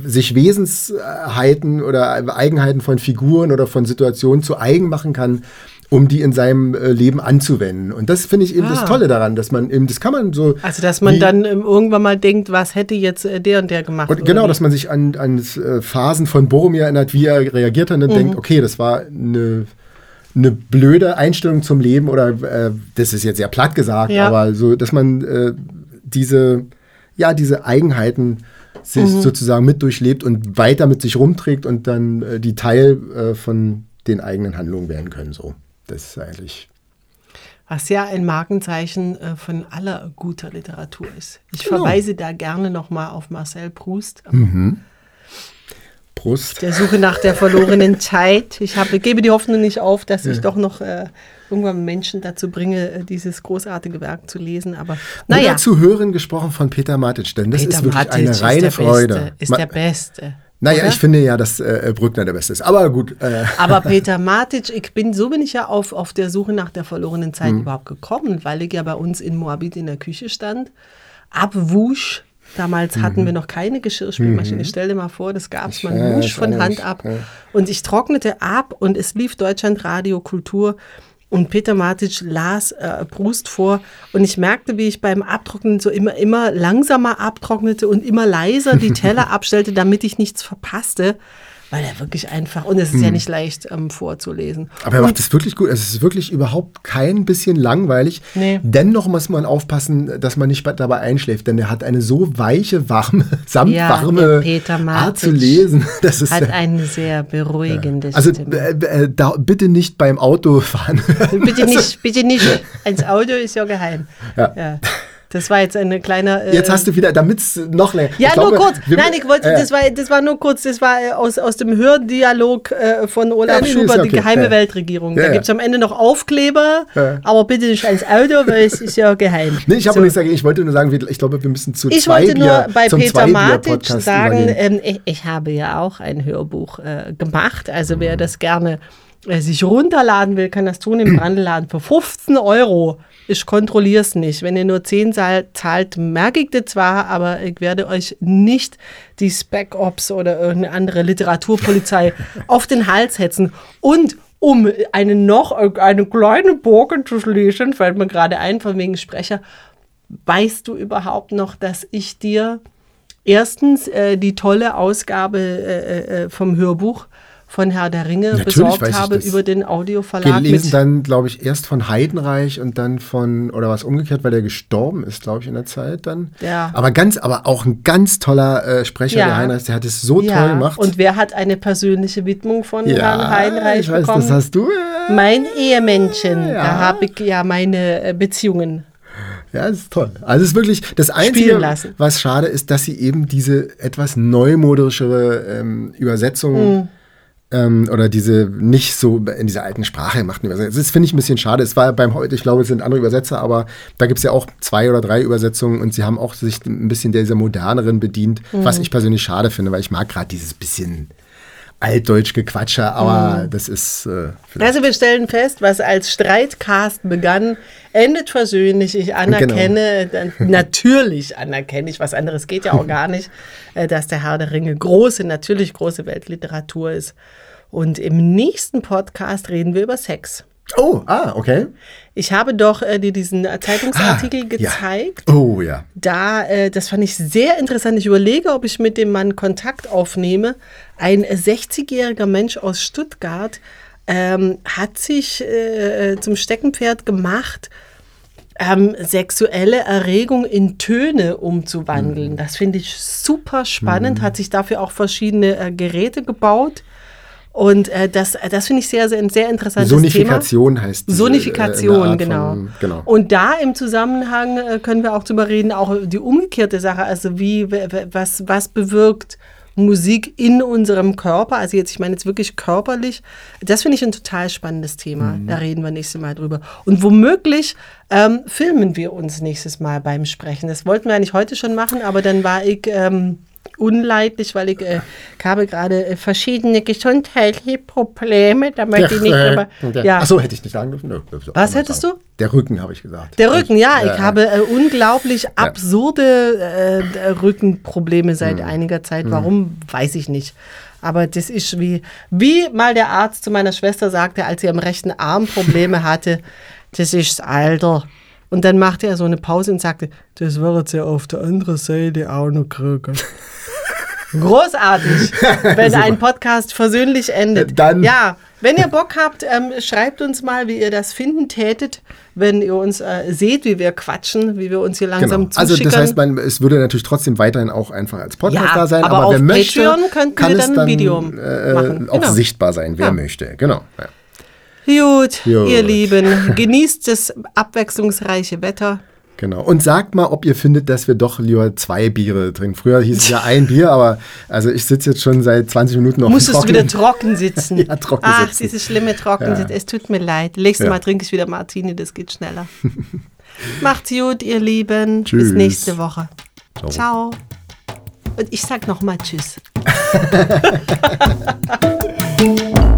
sich Wesensheiten oder Eigenheiten von Figuren oder von Situationen zu eigen machen kann um die in seinem äh, Leben anzuwenden. Und das finde ich eben das Ah. Tolle daran, dass man eben, das kann man so. Also, dass man dann ähm, irgendwann mal denkt, was hätte jetzt äh, der und der gemacht? Und genau, dass man sich an, an äh, Phasen von Boromir erinnert, wie er reagiert hat und dann Mhm. denkt, okay, das war eine, eine blöde Einstellung zum Leben oder äh, das ist jetzt sehr platt gesagt, Ja. aber so, dass man äh, diese, ja, diese Eigenheiten sich Mhm. sozusagen mit durchlebt und weiter mit sich rumträgt und dann äh, die Teil äh, von den eigenen Handlungen werden können. So. Das ist eigentlich. Was ja ein Markenzeichen äh, von aller guter Literatur ist. Ich Genau. verweise da gerne nochmal auf Marcel Proust. Mhm. Prost. Der Suche nach der verlorenen *laughs* Zeit. Ich habe, gebe die Hoffnung nicht auf, dass ich doch noch äh, irgendwann Menschen dazu bringe, äh, dieses großartige Werk zu lesen. Aber naja, Oder zu hören gesprochen von Peter Matic, denn das Peter ist wirklich Matic eine ist reine der Freude. Beste, ist der Beste. Naja, oder? ich finde ja, dass äh, Brückner der Beste ist. Aber gut. Äh, Aber *laughs* Peter Matic, ich bin, so bin ich ja auf, auf der Suche nach der verlorenen Zeit Mhm. überhaupt gekommen, weil ich ja bei uns in Moabit in der Küche stand, abwusch. Damals Mhm. hatten wir noch keine Geschirrspülmaschine. Stell dir mal vor, das gab es, man wusch von erinnere Hand ab. ja. Und ich trocknete ab und es lief Deutschlandradio Kultur. Und Peter Matic las äh, Brust vor und ich merkte, wie ich beim Abtrocknen so immer, immer langsamer abtrocknete und immer leiser die *laughs* Teller abstellte, damit ich nichts verpasste, weil er wirklich einfach, und es ist ja nicht leicht ähm, vorzulesen. Hm. aber er macht es wirklich gut. Es ist wirklich überhaupt kein bisschen langweilig. Nee. Dennoch muss man aufpassen, dass man nicht dabei einschläft, denn er hat eine so weiche, warme, *laughs* Ja, samtwarme Peter Art zu lesen. *laughs* Das ist Hat eine sehr beruhigende also Stimme. äh, äh, da, bitte nicht beim Autofahren. Bitte *laughs* nicht, bitte nicht. Ins Auto ist ja geheim. Ja. Das war jetzt eine kleine. Äh, Jetzt hast du wieder, damit es noch länger. Ja, Ich nur glaube, kurz. wir- Nein, ich wollte, äh, das, war, das war nur kurz, das war äh, aus, aus dem Hördialog äh, von Olaf Ja, Schubert, ja die okay. geheime Ja. Weltregierung. Ja, da gibt es am Ende noch Aufkleber, aber bitte nicht ans Auto, weil es ist ja geheim. Nee, ich habe So. nichts dagegen. Ich wollte nur sagen, ich glaube, wir müssen zu Ich wollte nur Bier, bei zum Peter Matic sagen, ähm, ich, ich habe ja auch ein Hörbuch äh, gemacht. Also Mhm. wer das gerne äh, sich runterladen will, kann das tun im Brandenladen für 15 Euro. Ich kontrolliere es nicht. Wenn ihr nur 10 zahl- zahlt, merke ich das zwar, aber ich werde euch nicht die Spec Ops oder irgendeine andere Literaturpolizei *laughs* auf den Hals hetzen. Und um eine noch eine kleine Bogen zu schließen, fällt mir gerade ein, von wegen Sprecher, weißt du überhaupt noch, dass ich dir erstens äh, die tolle Ausgabe äh, äh, vom Hörbuch von Herr der Ringe Natürlich besorgt habe über den Audioverlag Gelesen dann, glaube ich, erst von Heidenreich und dann von, oder was umgekehrt, weil der gestorben ist, glaube ich, in der Zeit dann. Ja. Aber ganz, aber auch ein ganz toller äh, Sprecher, Ja. der Heinreich, der hat es so ja, toll gemacht. Und wer hat eine persönliche Widmung von Herrn Heinreich ich weiß, bekommen? das hast du. Äh, mein Ehemännchen, Ja. da habe ich ja meine äh, Beziehungen. Ja, das ist toll. Also es ist wirklich das Einzige, was schade ist, dass sie eben diese etwas neumodischere ähm, Übersetzung Hm. Ähm, oder diese nicht so in dieser alten Sprache gemachten Übersetzung. Das finde ich ein bisschen schade. Es war beim heute, ich glaube, es sind andere Übersetzer, aber da gibt es ja auch zwei oder drei Übersetzungen und sie haben auch sich ein bisschen dieser moderneren bedient, Hm. was ich persönlich schade finde, weil ich mag gerade dieses bisschen altdeutsch Gequatscher, aber Hm. das ist äh, Also wir stellen fest, was als Streitcast begann, endet versöhnlich. Ich anerkenne, Genau. dann, natürlich anerkenne ich, was anderes geht ja auch gar nicht, äh, dass der Herr der Ringe große, natürlich große Weltliteratur ist. Und im nächsten Podcast reden wir über Sex. Oh, ah, okay. Ich habe doch äh, dir diesen äh, Zeitungsartikel Ah, ja. gezeigt. Oh ja. Da, äh, das fand ich sehr interessant. Ich überlege, ob ich mit dem Mann Kontakt aufnehme. Ein 60-jähriger Mensch aus Stuttgart ähm, hat sich äh, zum Steckenpferd gemacht, ähm, sexuelle Erregung in Töne umzuwandeln. Das finde ich super spannend, hat sich dafür auch verschiedene äh, Geräte gebaut. Und äh, das, äh, das finde ich sehr, sehr, ein sehr interessantes Thema. Sonifikation heißt diese, äh, Sonifikation, Art genau. Von, genau. Und da im Zusammenhang äh, können wir auch drüber reden, auch die umgekehrte Sache, also wie, was, was bewirkt Musik in unserem Körper, also jetzt, ich meine jetzt wirklich körperlich, das finde ich ein total spannendes Thema. Mhm. Da reden wir nächstes Mal drüber. Und womöglich ähm, filmen wir uns nächstes Mal beim Sprechen. Das wollten wir eigentlich heute schon machen, aber dann war ich ähm, unleidlich, weil ich, äh, habe gerade äh, verschiedene gesundheitliche Probleme, da möchte ich nicht drüber. Ja. Achso, hätte ich nicht sagen dürfen. Was hättest sagen. Der Rücken, habe ich gesagt. Der Rücken, ja. Ja, Ich habe äh, unglaublich absurde äh. Rückenprobleme seit einiger Zeit. Warum, weiß ich nicht. Aber das ist wie, wie mal der Arzt zu meiner Schwester sagte, als sie am rechten Arm Probleme *laughs* hatte, das ist das Alter. Und dann machte er so eine Pause und sagte, das wird ja auf der anderen Seite auch noch kriegen. *laughs* Großartig, *laughs* wenn ein Podcast versöhnlich endet. Dann- Ja, wenn ihr Bock habt, ähm, schreibt uns mal, wie ihr das finden tätet, wenn ihr uns äh, seht, wie wir quatschen, wie wir uns hier langsam Genau. Also das heißt, man, es würde natürlich trotzdem weiterhin auch einfach als Podcast Ja, da sein, aber aber, auf wer möchte, Patreon könnten kann wir es dann ein dann Video äh, machen. auch Genau. sichtbar sein, wer Ja. möchte. Genau. Ja. Gut, Gut. ihr Lieben, genießt das abwechslungsreiche Wetter. Genau. Und sagt mal, ob ihr findet, dass wir doch lieber zwei Biere trinken. Früher hieß es ja ein Bier, aber also ich sitze jetzt schon seit 20 Minuten auf Musstest du wieder Trockenen. trocken sitzen. *laughs* Ja, trocken Ach, sitzen. dieses schlimme Trockensitzen. Es tut mir leid. Nächstes Ja. Mal trinke ich wieder Martini, das geht schneller. *laughs* Macht's gut, ihr Lieben. Bis Tschüss. nächste Woche. Ciao. Ciao. Und ich sag nochmal Tschüss. *laughs*